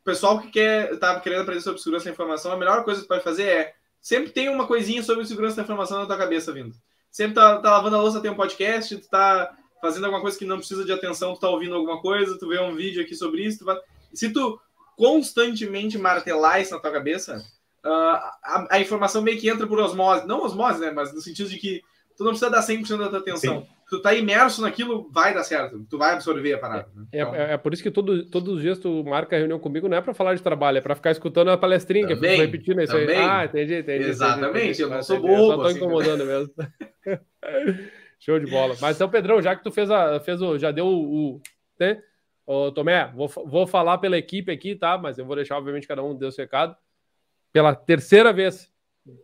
pessoal que quer, tá querendo aprender sobre segurança da informação, a melhor coisa que pode fazer é sempre tem uma coisinha sobre segurança da informação na tua cabeça vindo. Sempre tá, tá lavando a louça, tem um podcast, tu tá fazendo alguma coisa que não precisa de atenção, tu tá ouvindo alguma coisa, tu vê um vídeo aqui sobre isso, tu vai... se tu constantemente martelar isso na tua cabeça, uh, a, a, informação meio que entra por osmose. Não osmose, né? Mas no sentido de que tu não precisa dar 100% da tua atenção. Sim. Tu tá imerso naquilo, vai dar certo. Tu vai absorver a parada. Né? É, então... é, é, por isso que todo, todos os dias tu marca a reunião comigo, não é para falar de trabalho, é para ficar escutando a palestrinha, também, que eu repetindo isso aí. Ah, entendi, entendi. Exatamente, entendi, eu não sou bobo. Eu só tô assim, incomodando mesmo. *laughs* Show de bola. Mas então, Pedrão, já que tu fez, a, fez o, já deu o, o né? Ô, Tomé, vou, vou falar pela equipe aqui, tá? Mas eu vou deixar, obviamente, cada um deu seu recado pela terceira vez.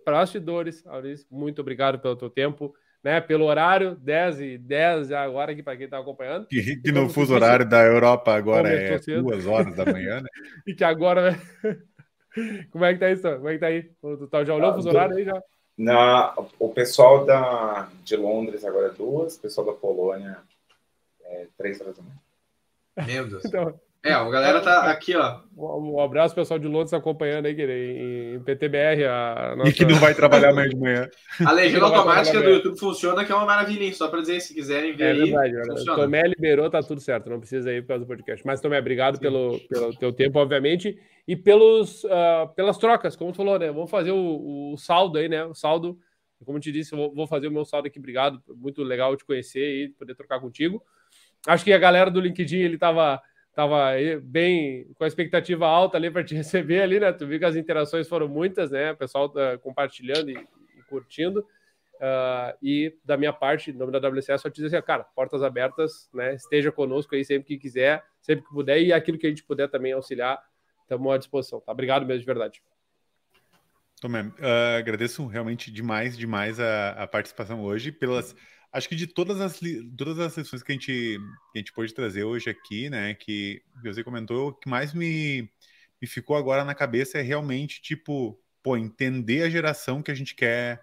Bastidores, Maurício, muito obrigado pelo teu tempo, né? Pelo horário, 10 e 10 agora aqui para quem está acompanhando. Que, que no fuso horário da Europa agora é cedo. duas horas da manhã, né? *laughs* e que agora. Como é que tá isso? Como é que tá aí? Tu tá, já olhou ah, o fuso horário aí já? Na, o pessoal da, de Londres agora é duas, o pessoal da Polônia é três horas da manhã. Meu Deus. Então, é, a galera tá aqui, ó. Um abraço pessoal de Londres acompanhando aí, em, em PTBR. A nossa... E que não vai trabalhar amanhã de manhã. *laughs* A legenda automática do YouTube funciona, que é uma maravilha, hein? Só para dizer, se quiserem ver é aí. Verdade, Tomé liberou, tá tudo certo, não precisa ir por causa do podcast. Mas, Tomé, obrigado pelo, pelo teu tempo, obviamente, e pelos, uh, pelas trocas, como tu falou, né? Vamos fazer o, o saldo aí, né? O saldo, como eu te disse, vou, vou fazer o meu saldo aqui. Obrigado, muito legal te conhecer e poder trocar contigo. Acho que a galera do LinkedIn, ele tava tava bem com a expectativa alta ali para te *laughs* receber ali, né? Tu viu que as interações foram muitas, né? O pessoal tá compartilhando e, e curtindo. Uh, e da minha parte, em nome da WCS, só te dizer assim, cara, portas abertas, né? Esteja conosco aí sempre que quiser, sempre que puder, e aquilo que a gente puder também auxiliar, estamos à disposição, tá? Obrigado mesmo, de verdade. Tomé, uh, agradeço realmente demais, demais a, a participação hoje, pelas acho que de todas as, todas as sessões que a, gente, que a gente pôde trazer hoje aqui, né, que você comentou, o que mais me, me ficou agora na cabeça é realmente, tipo, pô, entender a geração que a gente quer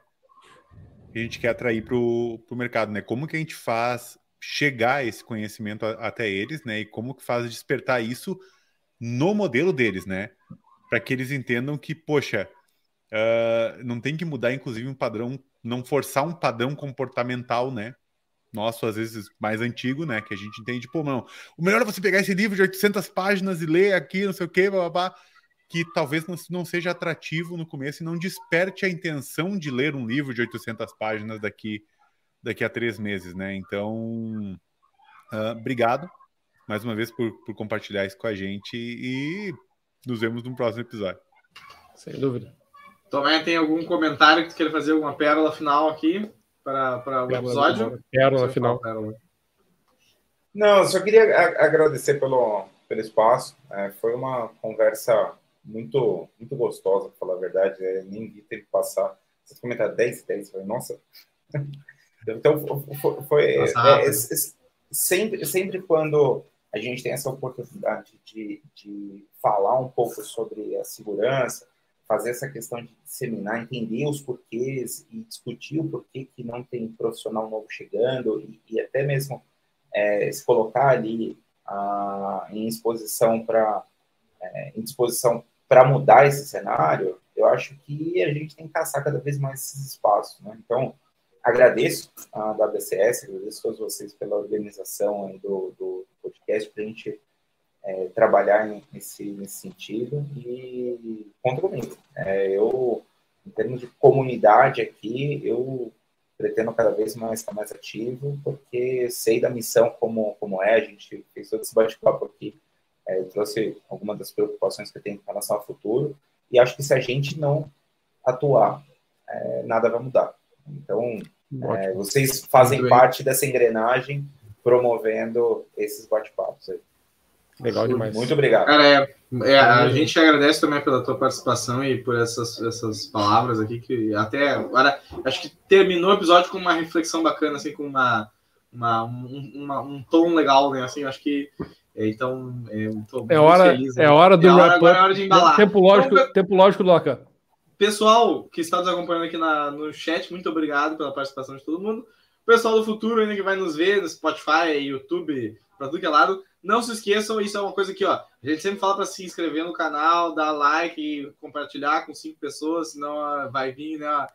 que a gente quer atrair para o mercado, né? Como que a gente faz chegar esse conhecimento a, até eles, né? E como que faz despertar isso no modelo deles, né? Para que eles entendam que, poxa, uh, não tem que mudar, inclusive, um padrão, não forçar um padrão comportamental, né? Nosso, às vezes, mais antigo, né? Que a gente entende, pô, não, o melhor é você pegar esse livro de 800 páginas e ler aqui, não sei o quê, blá, blá, blá que talvez não, não seja atrativo no começo e não desperte a intenção de ler um livro de 800 páginas daqui, daqui a três meses, né? Então, uh, obrigado mais uma vez por, por compartilhar isso com a gente e nos vemos no próximo episódio. Sem dúvida. Tomé, tem algum comentário que tu queira fazer, alguma pérola final aqui para, para o episódio? Pérola final. Pérola. Não, só queria agradecer pelo, pelo espaço. É, foi uma conversa muito, muito gostosa, para falar a verdade. É, nem vi tempo passar. Vocês comentaram 10, 10, falei, nossa. *laughs* então, foi. foi é, é, é, sempre, sempre quando a gente tem essa oportunidade de, de falar um pouco sobre a segurança, fazer essa questão de disseminar, entender os porquês e discutir o porquê que não tem profissional novo chegando e, e até mesmo é, se colocar ali em exposição para é, em disposição para mudar esse cenário, eu acho que a gente tem que caçar cada vez mais esses espaços. Né? Então, agradeço a WCS, agradeço a todos vocês pela organização do, do podcast, para a gente é, trabalhar nesse, nesse sentido e conta comigo. É, eu, em termos de comunidade aqui, eu pretendo cada vez mais estar mais ativo, porque sei da missão como, como é, a gente fez todo esse bate-papo aqui é, trouxe algumas das preocupações que eu tenho em relação ao futuro, e acho que se a gente não atuar, é, nada vai mudar. Então, é, vocês fazem parte dessa engrenagem promovendo esses bate-papos aí. Legal demais. Muito obrigado. Cara, é, é, a gente agradece também pela tua participação e por essas, essas palavras aqui, que até agora acho que terminou o episódio com uma reflexão bacana, assim, com uma, uma, um, uma, um tom legal, né? Assim, acho que então, é, é hora, feliz, é hora do é hora, agora é hora de embalar. Tempo lógico, então, tempo lógico Loca. Pessoal que está nos acompanhando aqui na, no chat, muito obrigado pela participação de todo mundo. Pessoal do futuro ainda que vai nos ver no Spotify, YouTube, para tudo que é lado, não se esqueçam, isso é uma coisa que ó, a gente sempre fala para se inscrever no canal, dar like, compartilhar com cinco pessoas, senão vai vir, né?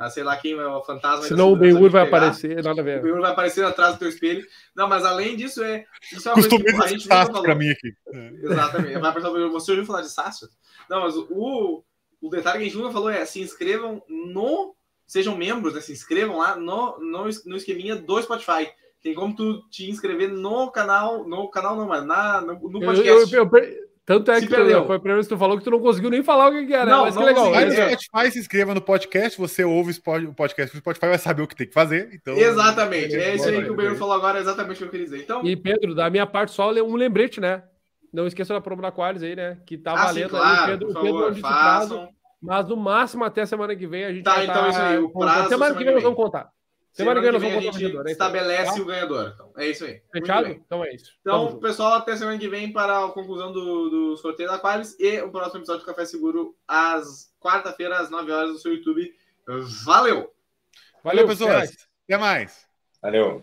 Ah, sei lá quem é o fantasma. Senão o Ben-Hur vai aparecer, nada a ver. O Ben-Hur vai aparecer atrás do teu espelho. Não, mas além disso, é. Isso é uma coisa que a gente nunca falou. mim aqui. Exatamente. Vai aparecer, você ouviu falar de Sácio? Não, mas o, o detalhe que a gente nunca falou é se inscrevam no. Sejam membros, né? Se inscrevam lá no, no, no esqueminha do Spotify. Tem como tu te inscrever no canal, no canal não, mas na, no, no podcast. Eu, eu, eu, tanto é se que perdeu. foi a primeira vez que tu falou que tu não conseguiu nem falar o que, que era. Não, mas que legal. Vai no Spotify, se inscreva no podcast, você ouve o podcast no Spotify, vai saber o que tem que fazer. Então, exatamente, é isso aí que o Pedro falou agora, é exatamente o que eu queria dizer. Então... E Pedro, da minha parte, só um lembrete, né? Não esqueça da promo da Qualis aí, né? Que tá ah, valendo sim, claro, aí. Pedro, favor, Pedro prazo, mas no máximo até semana que vem a gente tá, vai então tá... isso aí. O prazo, semana que vem nós vamos contar. Semana, semana que vem, a gente é estabelece tá? o ganhador. Então, é isso aí. Fechado? Então é isso. Então, pessoal, até semana que vem para a conclusão do, do sorteio da Qualis e o próximo episódio do Café Seguro às quarta-feira, às 9 horas no seu YouTube. Valeu! Valeu, pessoas! Até mais! Valeu!